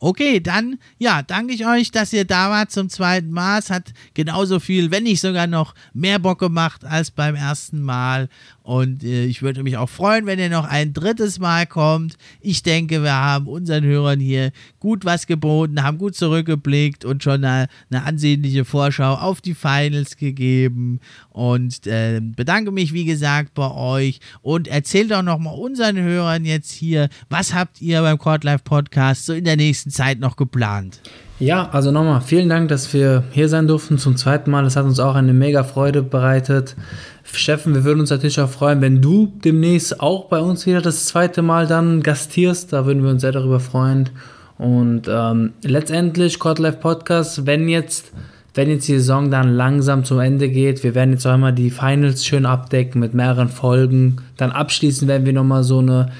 Okay, dann, ja, danke ich euch, dass ihr da wart zum zweiten Mal. Es hat genauso viel, wenn nicht sogar noch mehr Bock gemacht als beim ersten Mal. Und äh, ich würde mich auch freuen, wenn ihr noch ein drittes Mal kommt. Ich denke, wir haben unseren Hörern hier gut was geboten, haben gut zurückgeblickt und schon eine, eine ansehnliche Vorschau auf die Finals gegeben. Und äh, bedanke mich, wie gesagt, bei euch. Und erzählt auch nochmal unseren Hörern jetzt hier, was habt ihr beim Court Life Podcast so in der nächsten Zeit noch geplant? Ja, also nochmal vielen Dank, dass wir hier sein durften zum zweiten Mal. Das hat uns auch eine mega Freude bereitet. Steffen, wir würden uns natürlich auch freuen, wenn du demnächst auch bei uns wieder das zweite Mal dann gastierst. Da würden wir uns sehr darüber freuen. Und ähm, letztendlich, Codlife Podcast, wenn jetzt, wenn jetzt die Saison dann langsam zum Ende geht, wir werden jetzt auch immer die Finals schön abdecken mit mehreren Folgen. Dann abschließend werden wir nochmal so eine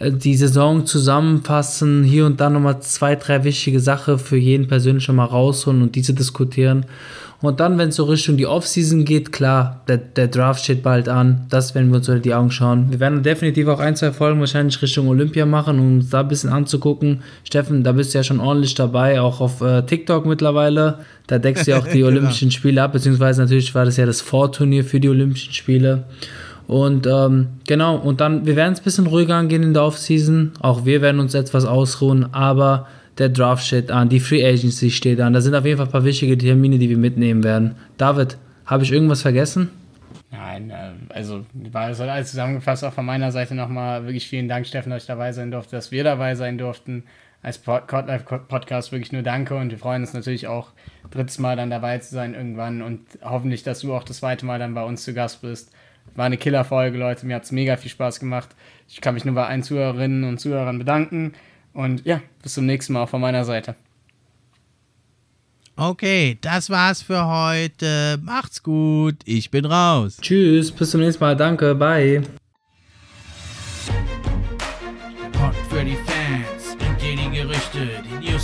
die Saison zusammenfassen, hier und da nochmal zwei, drei wichtige Sachen für jeden persönlich schon mal rausholen und diese diskutieren. Und dann, wenn es so Richtung die Offseason geht, klar, der, der Draft steht bald an. Das werden wir uns unter die Augen schauen. Wir werden definitiv auch ein, zwei Folgen wahrscheinlich Richtung Olympia machen, um uns da ein bisschen anzugucken. Steffen, da bist du ja schon ordentlich dabei, auch auf äh, TikTok mittlerweile. Da deckst du ja auch die genau. Olympischen Spiele ab, beziehungsweise natürlich war das ja das Vorturnier für die Olympischen Spiele. Und ähm, genau, und dann, wir werden es ein bisschen ruhiger angehen in der Offseason. Auch wir werden uns etwas ausruhen, aber der Draft steht an, die Free Agency steht an. Da sind auf jeden Fall ein paar wichtige Termine, die wir mitnehmen werden. David, habe ich irgendwas vergessen? Nein, äh, also war es alles zusammengefasst. Auch von meiner Seite nochmal wirklich vielen Dank, Steffen, dass ich dabei sein durfte, dass wir dabei sein durften. Als Codlife Podcast wirklich nur Danke und wir freuen uns natürlich auch, drittes Mal dann dabei zu sein irgendwann und hoffentlich, dass du auch das zweite Mal dann bei uns zu Gast bist. War eine Killerfolge, Leute. Mir hat es mega viel Spaß gemacht. Ich kann mich nur bei allen Zuhörerinnen und Zuhörern bedanken. Und ja, bis zum nächsten Mal auch von meiner Seite. Okay, das war's für heute. Macht's gut. Ich bin raus. Tschüss, bis zum nächsten Mal. Danke, bye.